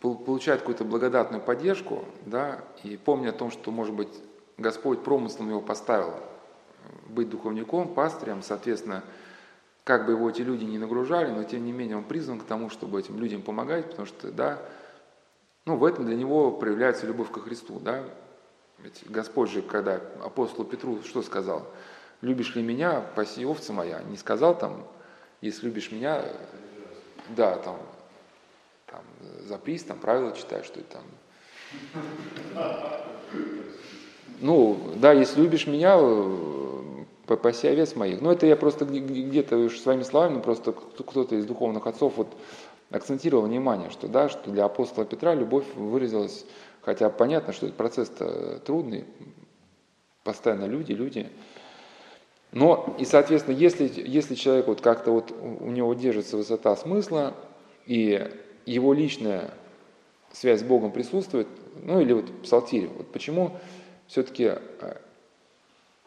[clears throat] получает какую-то благодатную поддержку, да, и помня о том, что, может быть, Господь промыслом его поставил быть духовником, пастырем, соответственно, как бы его эти люди не нагружали, но тем не менее он призван к тому, чтобы этим людям помогать, потому что, да, ну, в этом для него проявляется любовь ко Христу, да, ведь Господь же, когда апостолу Петру что сказал? «Любишь ли меня, паси овца моя». Не сказал там, если любишь меня, да, там, там запись, там правила читай, что это там. Ну, да, если любишь меня, паси овец моих. Ну, это я просто где-то своими словами, просто кто-то из духовных отцов вот акцентировал внимание, что да, что для апостола Петра любовь выразилась Хотя понятно, что этот процесс-то трудный, постоянно люди, люди. Но и, соответственно, если, если человек вот как-то вот у него держится высота смысла, и его личная связь с Богом присутствует, ну или вот псалтирь, вот почему все-таки э,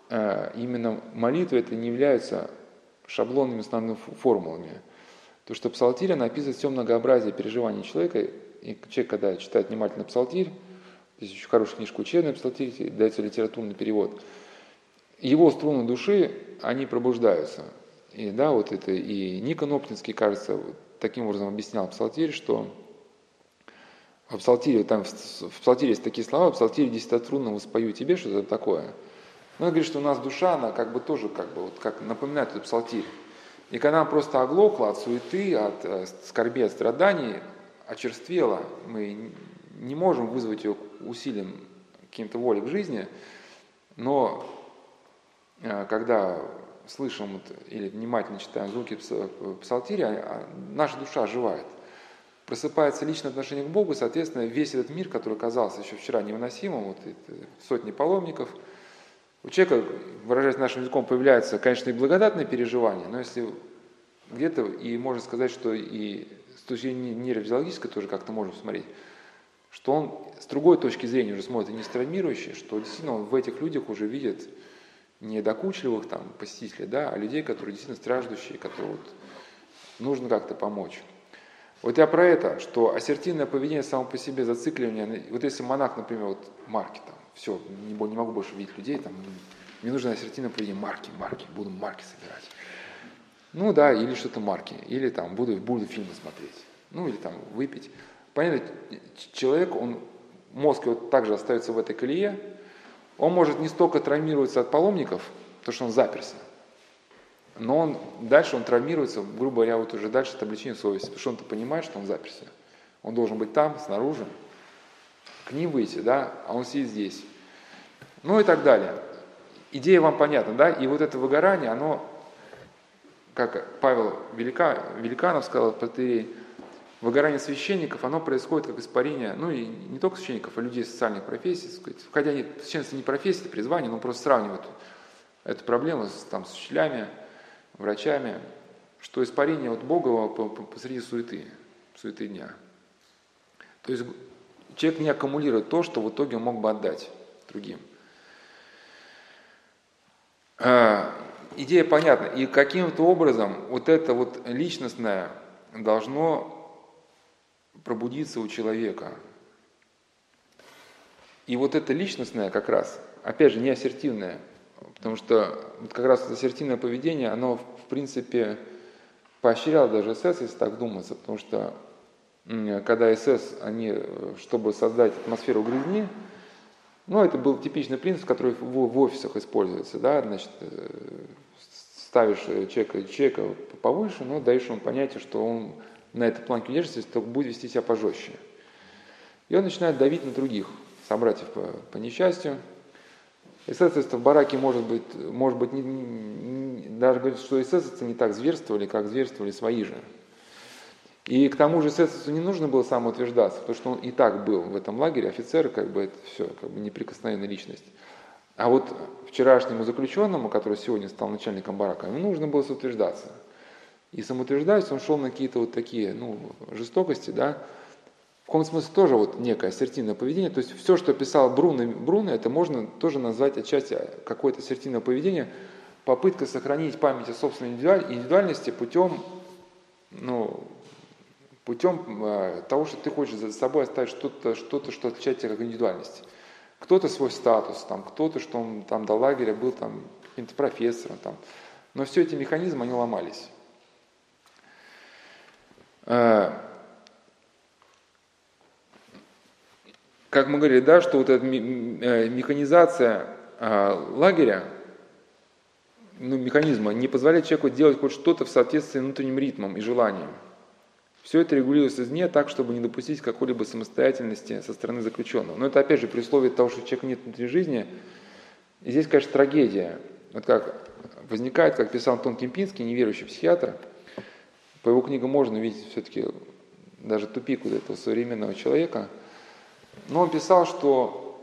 э, именно молитва это не являются шаблонными основными формулами. То, что псалтирь, она описывает все многообразие переживаний человека, и человек, когда читает внимательно псалтирь, здесь еще хорошая книжка учебная псалтирь, дается литературный перевод, его струны души, они пробуждаются. И да, вот это и Никон Оптинский, кажется, таким образом объяснял псалтирь, что в псалтире, там в псалтире есть такие слова, в псалтире десятотрунного спою тебе, что это такое. Но он говорит, что у нас душа, она как бы тоже как бы вот как напоминает этот псалтирь. И когда она просто оглохла от суеты, от э, скорби, от страданий, очерствела, мы не можем вызвать ее усилием каким-то воли к жизни, но когда слышим или внимательно читаем звуки псалтиря, а, наша душа оживает. Просыпается личное отношение к Богу, соответственно, весь этот мир, который казался еще вчера невыносимым, вот сотни паломников, у человека, выражаясь нашим языком, появляется, конечно, и благодатное переживание, но если где-то, и можно сказать, что и с точки зрения нейрофизиологической тоже как-то можно посмотреть, что он с другой точки зрения уже смотрит не с травмирующей, что действительно он в этих людях уже видит не докучливых там посетителей, да, а людей, которые действительно страждущие, которые вот нужно как-то помочь. Вот я про это, что ассертивное поведение само по себе, зацикливание, вот если монах, например, вот марки там, все, не, не могу больше видеть людей, там, мне нужно ассертивное поведение, марки, марки, буду марки собирать. Ну да, или что-то марки, или там буду, буду фильмы смотреть, ну или там выпить. Понятно, человек, он, мозг вот также остается в этой колее, он может не столько травмироваться от паломников, потому что он заперся, но он, дальше он травмируется, грубо говоря, вот уже дальше это обличение совести, потому что он-то понимает, что он заперся. Он должен быть там, снаружи, к ним выйти, да, а он сидит здесь. Ну и так далее. Идея вам понятна, да? И вот это выгорание, оно, как Павел Велика, Великанов сказал, протерей, выгорание священников, оно происходит как испарение, ну и не только священников, а людей социальных профессий, сказать, хотя они, священство не профессия, это призвание, но просто сравнивают эту проблему с, там, с учителями, врачами, что испарение от Бога посреди суеты, суеты дня. То есть человек не аккумулирует то, что в итоге он мог бы отдать другим. А, идея понятна. И каким-то образом вот это вот личностное должно пробудиться у человека. И вот это личностное как раз, опять же, не ассертивное, потому что вот как раз ассертивное поведение, оно в принципе поощряло даже СС, если так думаться, потому что когда СС, они, чтобы создать атмосферу грязни, ну, это был типичный принцип, который в, офисах используется, да, значит, э, ставишь человека, человека повыше, но даешь ему понятие, что он на этой планке удержится, то будет вести себя пожестче. И он начинает давить на других собратьев по, по несчастью. Эсэсовство в бараке может быть, может быть не, не, даже говорит, что эсэсовцы не так зверствовали, как зверствовали свои же. И к тому же эсэсовцу не нужно было самоутверждаться, потому что он и так был в этом лагере, офицер, как бы это все, как бы неприкосновенная личность. А вот вчерашнему заключенному, который сегодня стал начальником барака, ему нужно было самоутверждаться. И самоутверждаясь, он шел на какие-то вот такие, ну, жестокости, да, в каком смысле тоже вот некое ассертивное поведение. То есть все, что писал Бруно, Бруно, это можно тоже назвать отчасти какое-то ассертивное поведение, попытка сохранить память о собственной индивидуальности путем, ну, путем э, того, что ты хочешь за собой оставить что-то, что-то, что отличает тебя как индивидуальность. Кто-то свой статус, там, кто-то, что он там до лагеря был там каким-то профессором. Там. Но все эти механизмы, они ломались. Э, как мы говорили, да, что вот эта э, механизация э, лагеря, ну, механизма, не позволяет человеку делать хоть что-то в соответствии с внутренним ритмом и желанием. Все это регулируется извне так, чтобы не допустить какой-либо самостоятельности со стороны заключенного. Но это опять же при условии того, что у человека нет внутри жизни. И здесь, конечно, трагедия. Вот как возникает, как писал Антон Кемпинский, неверующий психиатр, по его книгам можно видеть все-таки даже тупик вот этого современного человека – но он писал, что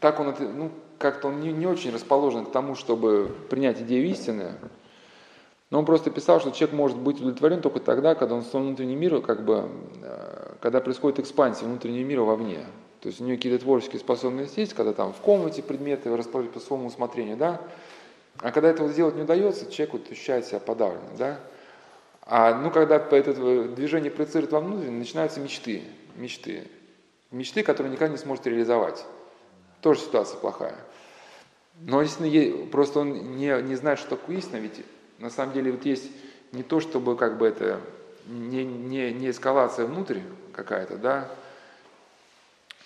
так он, ну, как-то он не, не очень расположен к тому, чтобы принять идею истины, но он просто писал, что человек может быть удовлетворен только тогда, когда он в своем внутреннем мире, как бы, э, когда происходит экспансия внутреннего мира вовне. То есть у него какие-то творческие способности есть, когда там в комнате предметы расположить по своему усмотрению, да, а когда этого сделать не удается, человек вот ощущает себя подавленным, да. А ну, когда это движение проецирует во внутрь, начинаются мечты мечты. Мечты, которые никогда не сможет реализовать. Тоже ситуация плохая. Но если просто он не, не знает, что такое истина, ведь на самом деле вот есть не то, чтобы как бы это не, не, не эскалация внутрь какая-то, да,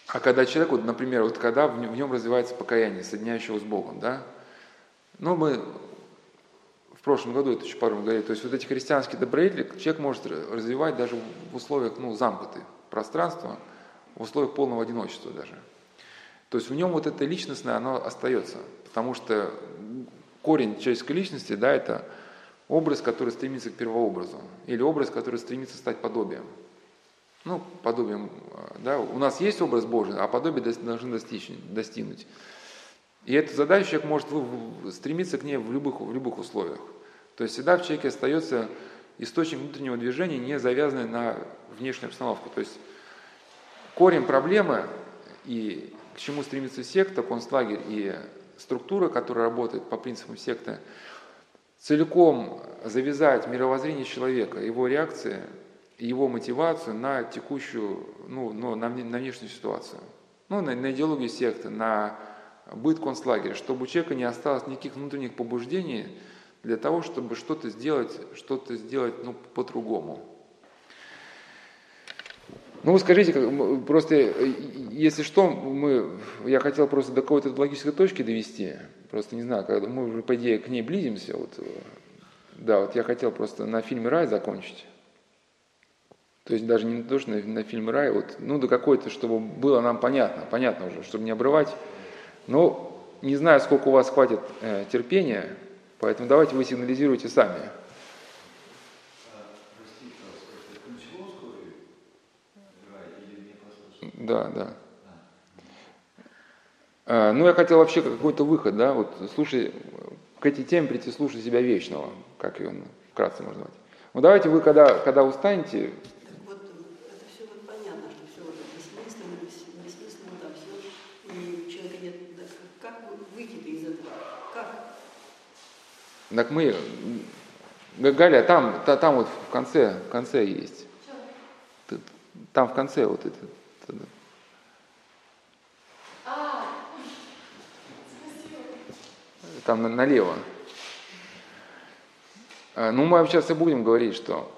а когда человек, вот, например, вот когда в нем развивается покаяние, соединяющего с Богом, да, ну мы в прошлом году это еще пару говорили, то есть вот эти христианские добродетели человек может развивать даже в условиях, ну, замкнутых пространство в условиях полного одиночества даже. То есть в нем вот это личностное, оно остается, потому что корень человеческой личности, да, это образ, который стремится к первообразу, или образ, который стремится стать подобием. Ну, подобием, да, у нас есть образ Божий, а подобие должны достичь, достигнуть. И эту задачу человек может стремиться к ней в любых, в любых условиях. То есть всегда в человеке остается источник внутреннего движения, не завязанный на внешнюю обстановку. То есть корень проблемы и к чему стремится секта, концлагерь и структура, которая работает по принципам секты, целиком завязать мировоззрение человека, его реакции, его мотивацию на текущую, ну, ну на, на внешнюю ситуацию. Ну, на, на идеологию секты, на быт концлагеря, чтобы у человека не осталось никаких внутренних побуждений для того, чтобы что-то сделать, что-то сделать ну, по-другому. Ну, вы скажите, просто, э, если что, мы, я хотел просто до какой-то логической точки довести, просто не знаю, когда мы уже, по идее, к ней близимся, вот, э, да, вот я хотел просто на фильме «Рай» закончить. То есть даже не то, что на, на фильме «Рай», вот, ну, до какой-то, чтобы было нам понятно, понятно уже, чтобы не обрывать. Но не знаю, сколько у вас хватит э, терпения, поэтому давайте вы сигнализируйте сами. Да, да. А, ну, я хотел вообще какой-то выход, да, вот слушай, к этой теме прийти слушай себя вечного, как ее вкратце можно назвать. Ну, давайте вы, когда, когда устанете... Так вот, это все вот понятно, что все вот бессмысленно, бессмысленно, там все, и у человека нет... Да, как выйти из этого? Как? Так мы... Галя, там, та, там вот в конце, в конце есть. Там в конце вот это. там налево. А, ну, мы сейчас и будем говорить, что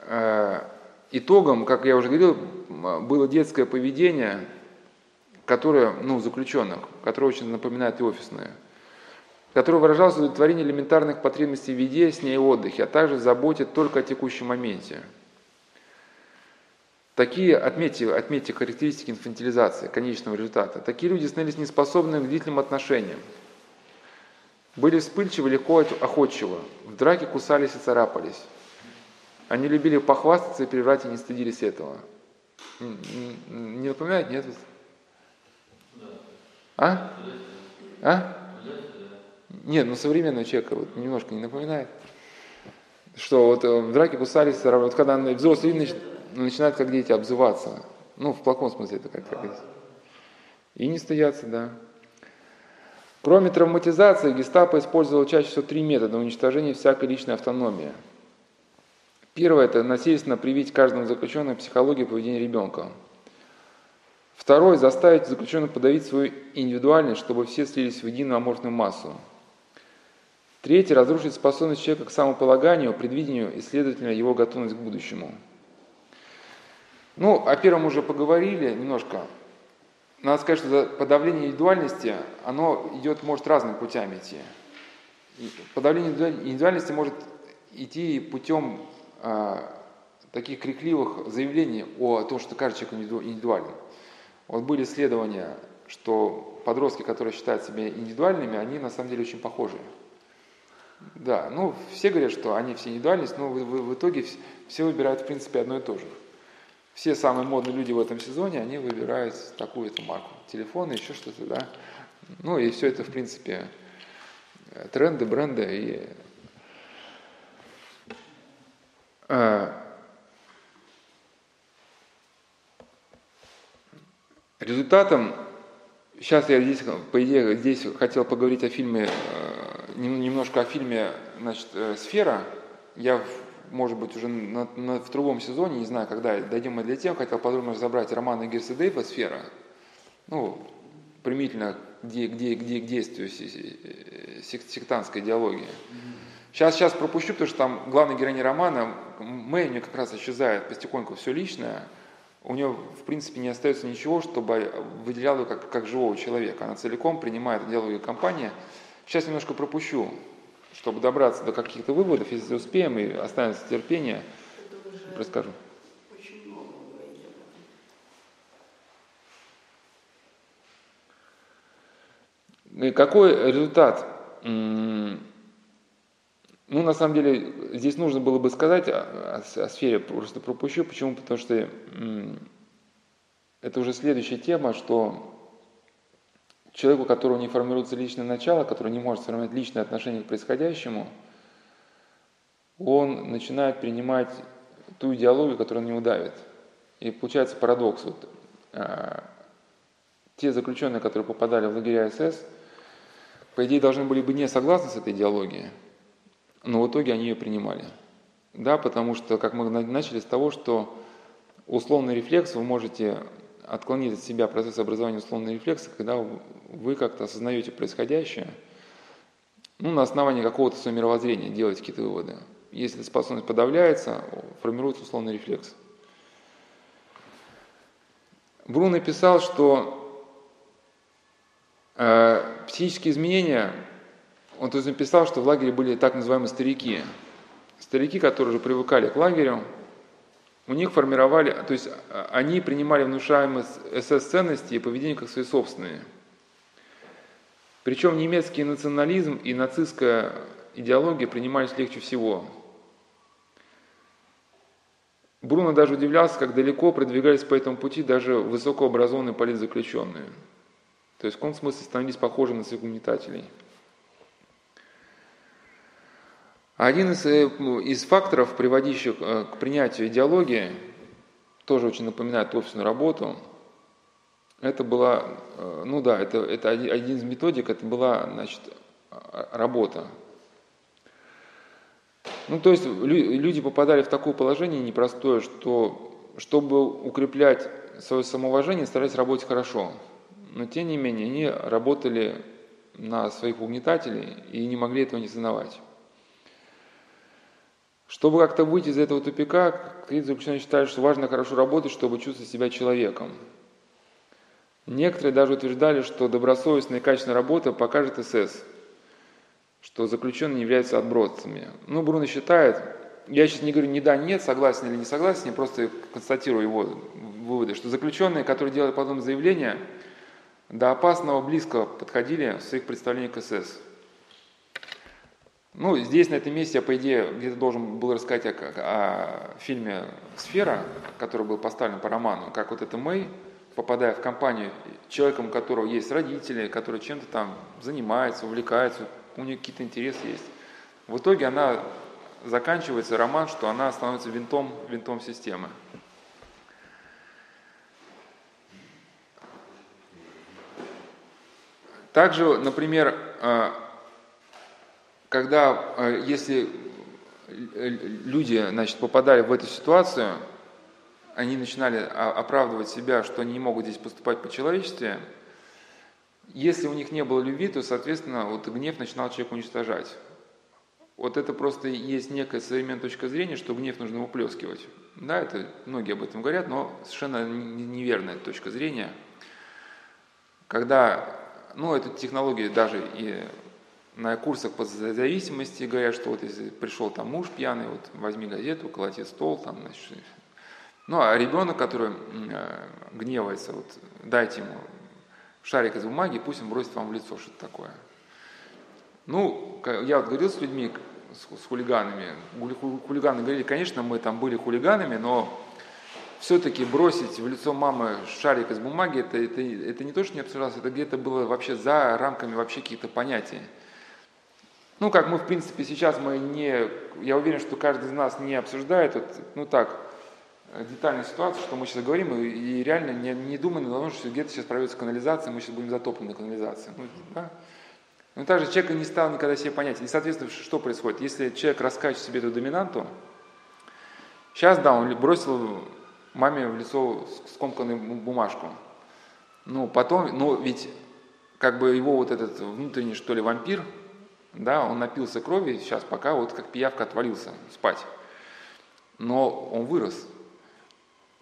а, итогом, как я уже говорил, было детское поведение, которое, ну, заключенных, которое очень напоминает и офисное, которое выражалось в удовлетворении элементарных потребностей в еде, сне и отдыхе, а также заботе только о текущем моменте. Такие, отметьте, отметьте характеристики инфантилизации, конечного результата. Такие люди становились неспособными к длительным отношениям. Были вспыльчивы, легко охотчивы. В драке кусались и царапались. Они любили похвастаться и приврать и не стыдились этого. Не напоминает, нет? А? А? Нет, ну современного человека вот немножко не напоминает. Что вот э, в драке кусались. Вот когда взрослые люди начинают как дети обзываться. Ну, в плохом смысле это как, как И не стоятся, да. Кроме травматизации, гестапо использовал чаще всего три метода уничтожения всякой личной автономии. Первое – это насильственно привить каждому заключенному психологию поведения ребенка. Второе – заставить заключенного подавить свою индивидуальность, чтобы все слились в единую аморфную массу. Третье – разрушить способность человека к самополаганию, предвидению и, следовательно, его готовность к будущему – ну, о первом уже поговорили немножко. Надо сказать, что подавление индивидуальности, оно идет, может разными путями идти. Подавление индивидуальности может идти путем э, таких крикливых заявлений о том, что каждый человек индивидуален. Вот были исследования, что подростки, которые считают себя индивидуальными, они на самом деле очень похожи. Да, ну все говорят, что они все индивидуальность, но в, в, в итоге все выбирают в принципе одно и то же. Все самые модные люди в этом сезоне, они выбирают такую-то марку. Телефоны, еще что-то, да. Ну и все это, в принципе, тренды, бренды. И, э, результатом, сейчас я здесь, по идее, здесь хотел поговорить о фильме, э, немножко о фильме, значит, э, «Сфера». Я может быть, уже на, на, в другом сезоне, не знаю, когда дойдем мы для тем, хотел подробно разобрать романы Герса Дейва «Сфера», ну, примительно где, где, где к действию сектантской идеологии. Сейчас, сейчас пропущу, потому что там главный героиня романа, Мэй, у нее как раз исчезает потихоньку все личное, у нее, в принципе, не остается ничего, чтобы выделяло ее как, как живого человека. Она целиком принимает идеологию компании. Сейчас немножко пропущу чтобы добраться до каких-то выводов, если успеем и останется терпение, расскажу. И какой результат? Ну, на самом деле, здесь нужно было бы сказать о, о, сфере, просто пропущу. Почему? Потому что это уже следующая тема, что человеку, у которого не формируется личное начало, который не может сформировать личное отношение к происходящему, он начинает принимать ту идеологию, которая на него давит. И получается парадокс. Вот, э, те заключенные, которые попадали в лагеря СС, по идее должны были бы не согласны с этой идеологией, но в итоге они ее принимали. Да, потому что, как мы начали с того, что условный рефлекс вы можете отклонить от себя процесс образования условного рефлекса, когда вы как-то осознаете происходящее, ну, на основании какого-то своего мировоззрения делаете какие-то выводы. Если способность подавляется, формируется условный рефлекс. Брун написал, что э, психические изменения, он то есть написал, что в лагере были так называемые старики. Старики, которые уже привыкали к лагерю, у них формировали, то есть а, они принимали внушаемые СС-ценности и поведение как свои собственные. Причем немецкий национализм и нацистская идеология принимались легче всего. Бруно даже удивлялся, как далеко продвигались по этому пути даже высокообразованные политзаключенные. То есть в каком смысле становились похожи на своих угнетателей. Один из, э, из факторов, приводящих э, к принятию идеологии, тоже очень напоминает офисную работу, это была, э, ну да, это, это один из методик, это была, значит, работа. Ну, то есть люди попадали в такое положение непростое, что чтобы укреплять свое самоуважение, старались работать хорошо. Но тем не менее, они работали на своих угнетателей и не могли этого не сознавать. Чтобы как-то выйти из этого тупика, какие-то заключенные считали, что важно хорошо работать, чтобы чувствовать себя человеком. Некоторые даже утверждали, что добросовестная и качественная работа покажет СС – что заключенные являются отбросами. Ну, Бруно считает, я сейчас не говорю ни да, нет, согласен или не согласен, я просто констатирую его выводы, что заключенные, которые делали подобные заявления, до опасного близко подходили в своих представлениях к СС. Ну, здесь, на этом месте, я, по идее, где-то должен был рассказать о, о фильме «Сфера», который был поставлен по роману, как вот это Мэй, попадая в компанию человеком, у которого есть родители, который чем-то там занимается, увлекается, у нее какие-то интересы есть. В итоге она заканчивается роман, что она становится винтом, винтом системы. Также, например, э, когда, э, если люди значит, попадали в эту ситуацию, они начинали оправдывать себя, что они не могут здесь поступать по-человечестве, если у них не было любви, то, соответственно, вот гнев начинал человека уничтожать. Вот это просто есть некая современная точка зрения, что гнев нужно выплескивать. Да, это многие об этом говорят, но совершенно неверная точка зрения. Когда, ну, эту технологию даже и на курсах по зависимости говорят, что вот если пришел там муж пьяный, вот возьми газету, колоти стол, там, значит, ну, а ребенок, который э, гневается, вот дайте ему шарик из бумаги, пусть он бросит вам в лицо что-то такое. Ну, я вот говорил с людьми, с, с хулиганами, хулиганы говорили, конечно, мы там были хулиганами, но все-таки бросить в лицо мамы шарик из бумаги, это, это, это не то, что не обсуждалось, это где-то было вообще за рамками вообще каких-то понятий. Ну, как мы, в принципе, сейчас мы не... Я уверен, что каждый из нас не обсуждает, вот, ну так, Э, детальную ситуацию, что мы сейчас говорим, и, и реально не, не думаем на том, что где-то сейчас проводится канализация, мы сейчас будем затоплены канализацией. Ну, да? Но также человек не стал никогда себе понять. И, соответственно, что происходит? Если человек раскачивает себе эту доминанту, сейчас, да, он бросил маме в лицо скомканную бумажку. Ну, потом, ну, ведь как бы его вот этот внутренний, что ли, вампир, да, он напился крови, сейчас пока вот как пиявка отвалился спать. Но он вырос,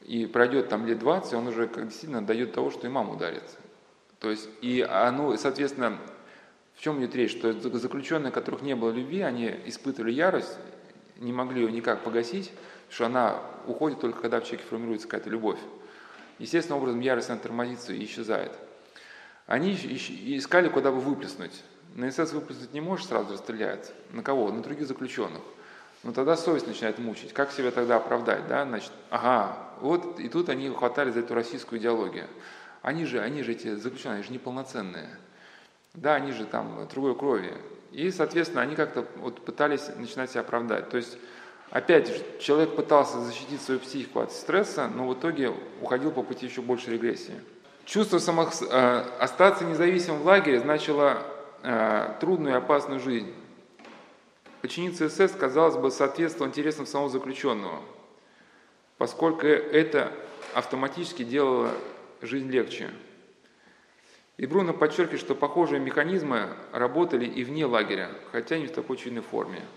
и пройдет там лет 20, он уже как действительно дает того, что и маму ударит. То есть, и оно, соответственно, в чем идет речь? Что заключенные, которых не было любви, они испытывали ярость, не могли ее никак погасить, что она уходит только когда в человеке формируется какая-то любовь. Естественным образом ярость на тормозится и исчезает. Они искали, куда бы выплеснуть. На СС выплеснуть не можешь, сразу расстреляют. На кого? На других заключенных. Но тогда совесть начинает мучить. Как себя тогда оправдать? Да? Значит, ага, вот и тут они хватали за эту российскую идеологию. Они же, они же эти заключенные, они же неполноценные. Да, они же там другой крови. И, соответственно, они как-то вот пытались начинать себя оправдать. То есть, опять же, человек пытался защитить свою психику от стресса, но в итоге уходил по пути еще больше регрессии. Чувство самых, э, остаться независимым в лагере значило э, трудную и опасную жизнь. Подчиниться СС, казалось бы, соответствовало интересам самого заключенного, поскольку это автоматически делало жизнь легче. И Бруно подчеркивает, что похожие механизмы работали и вне лагеря, хотя не в такой чудной форме –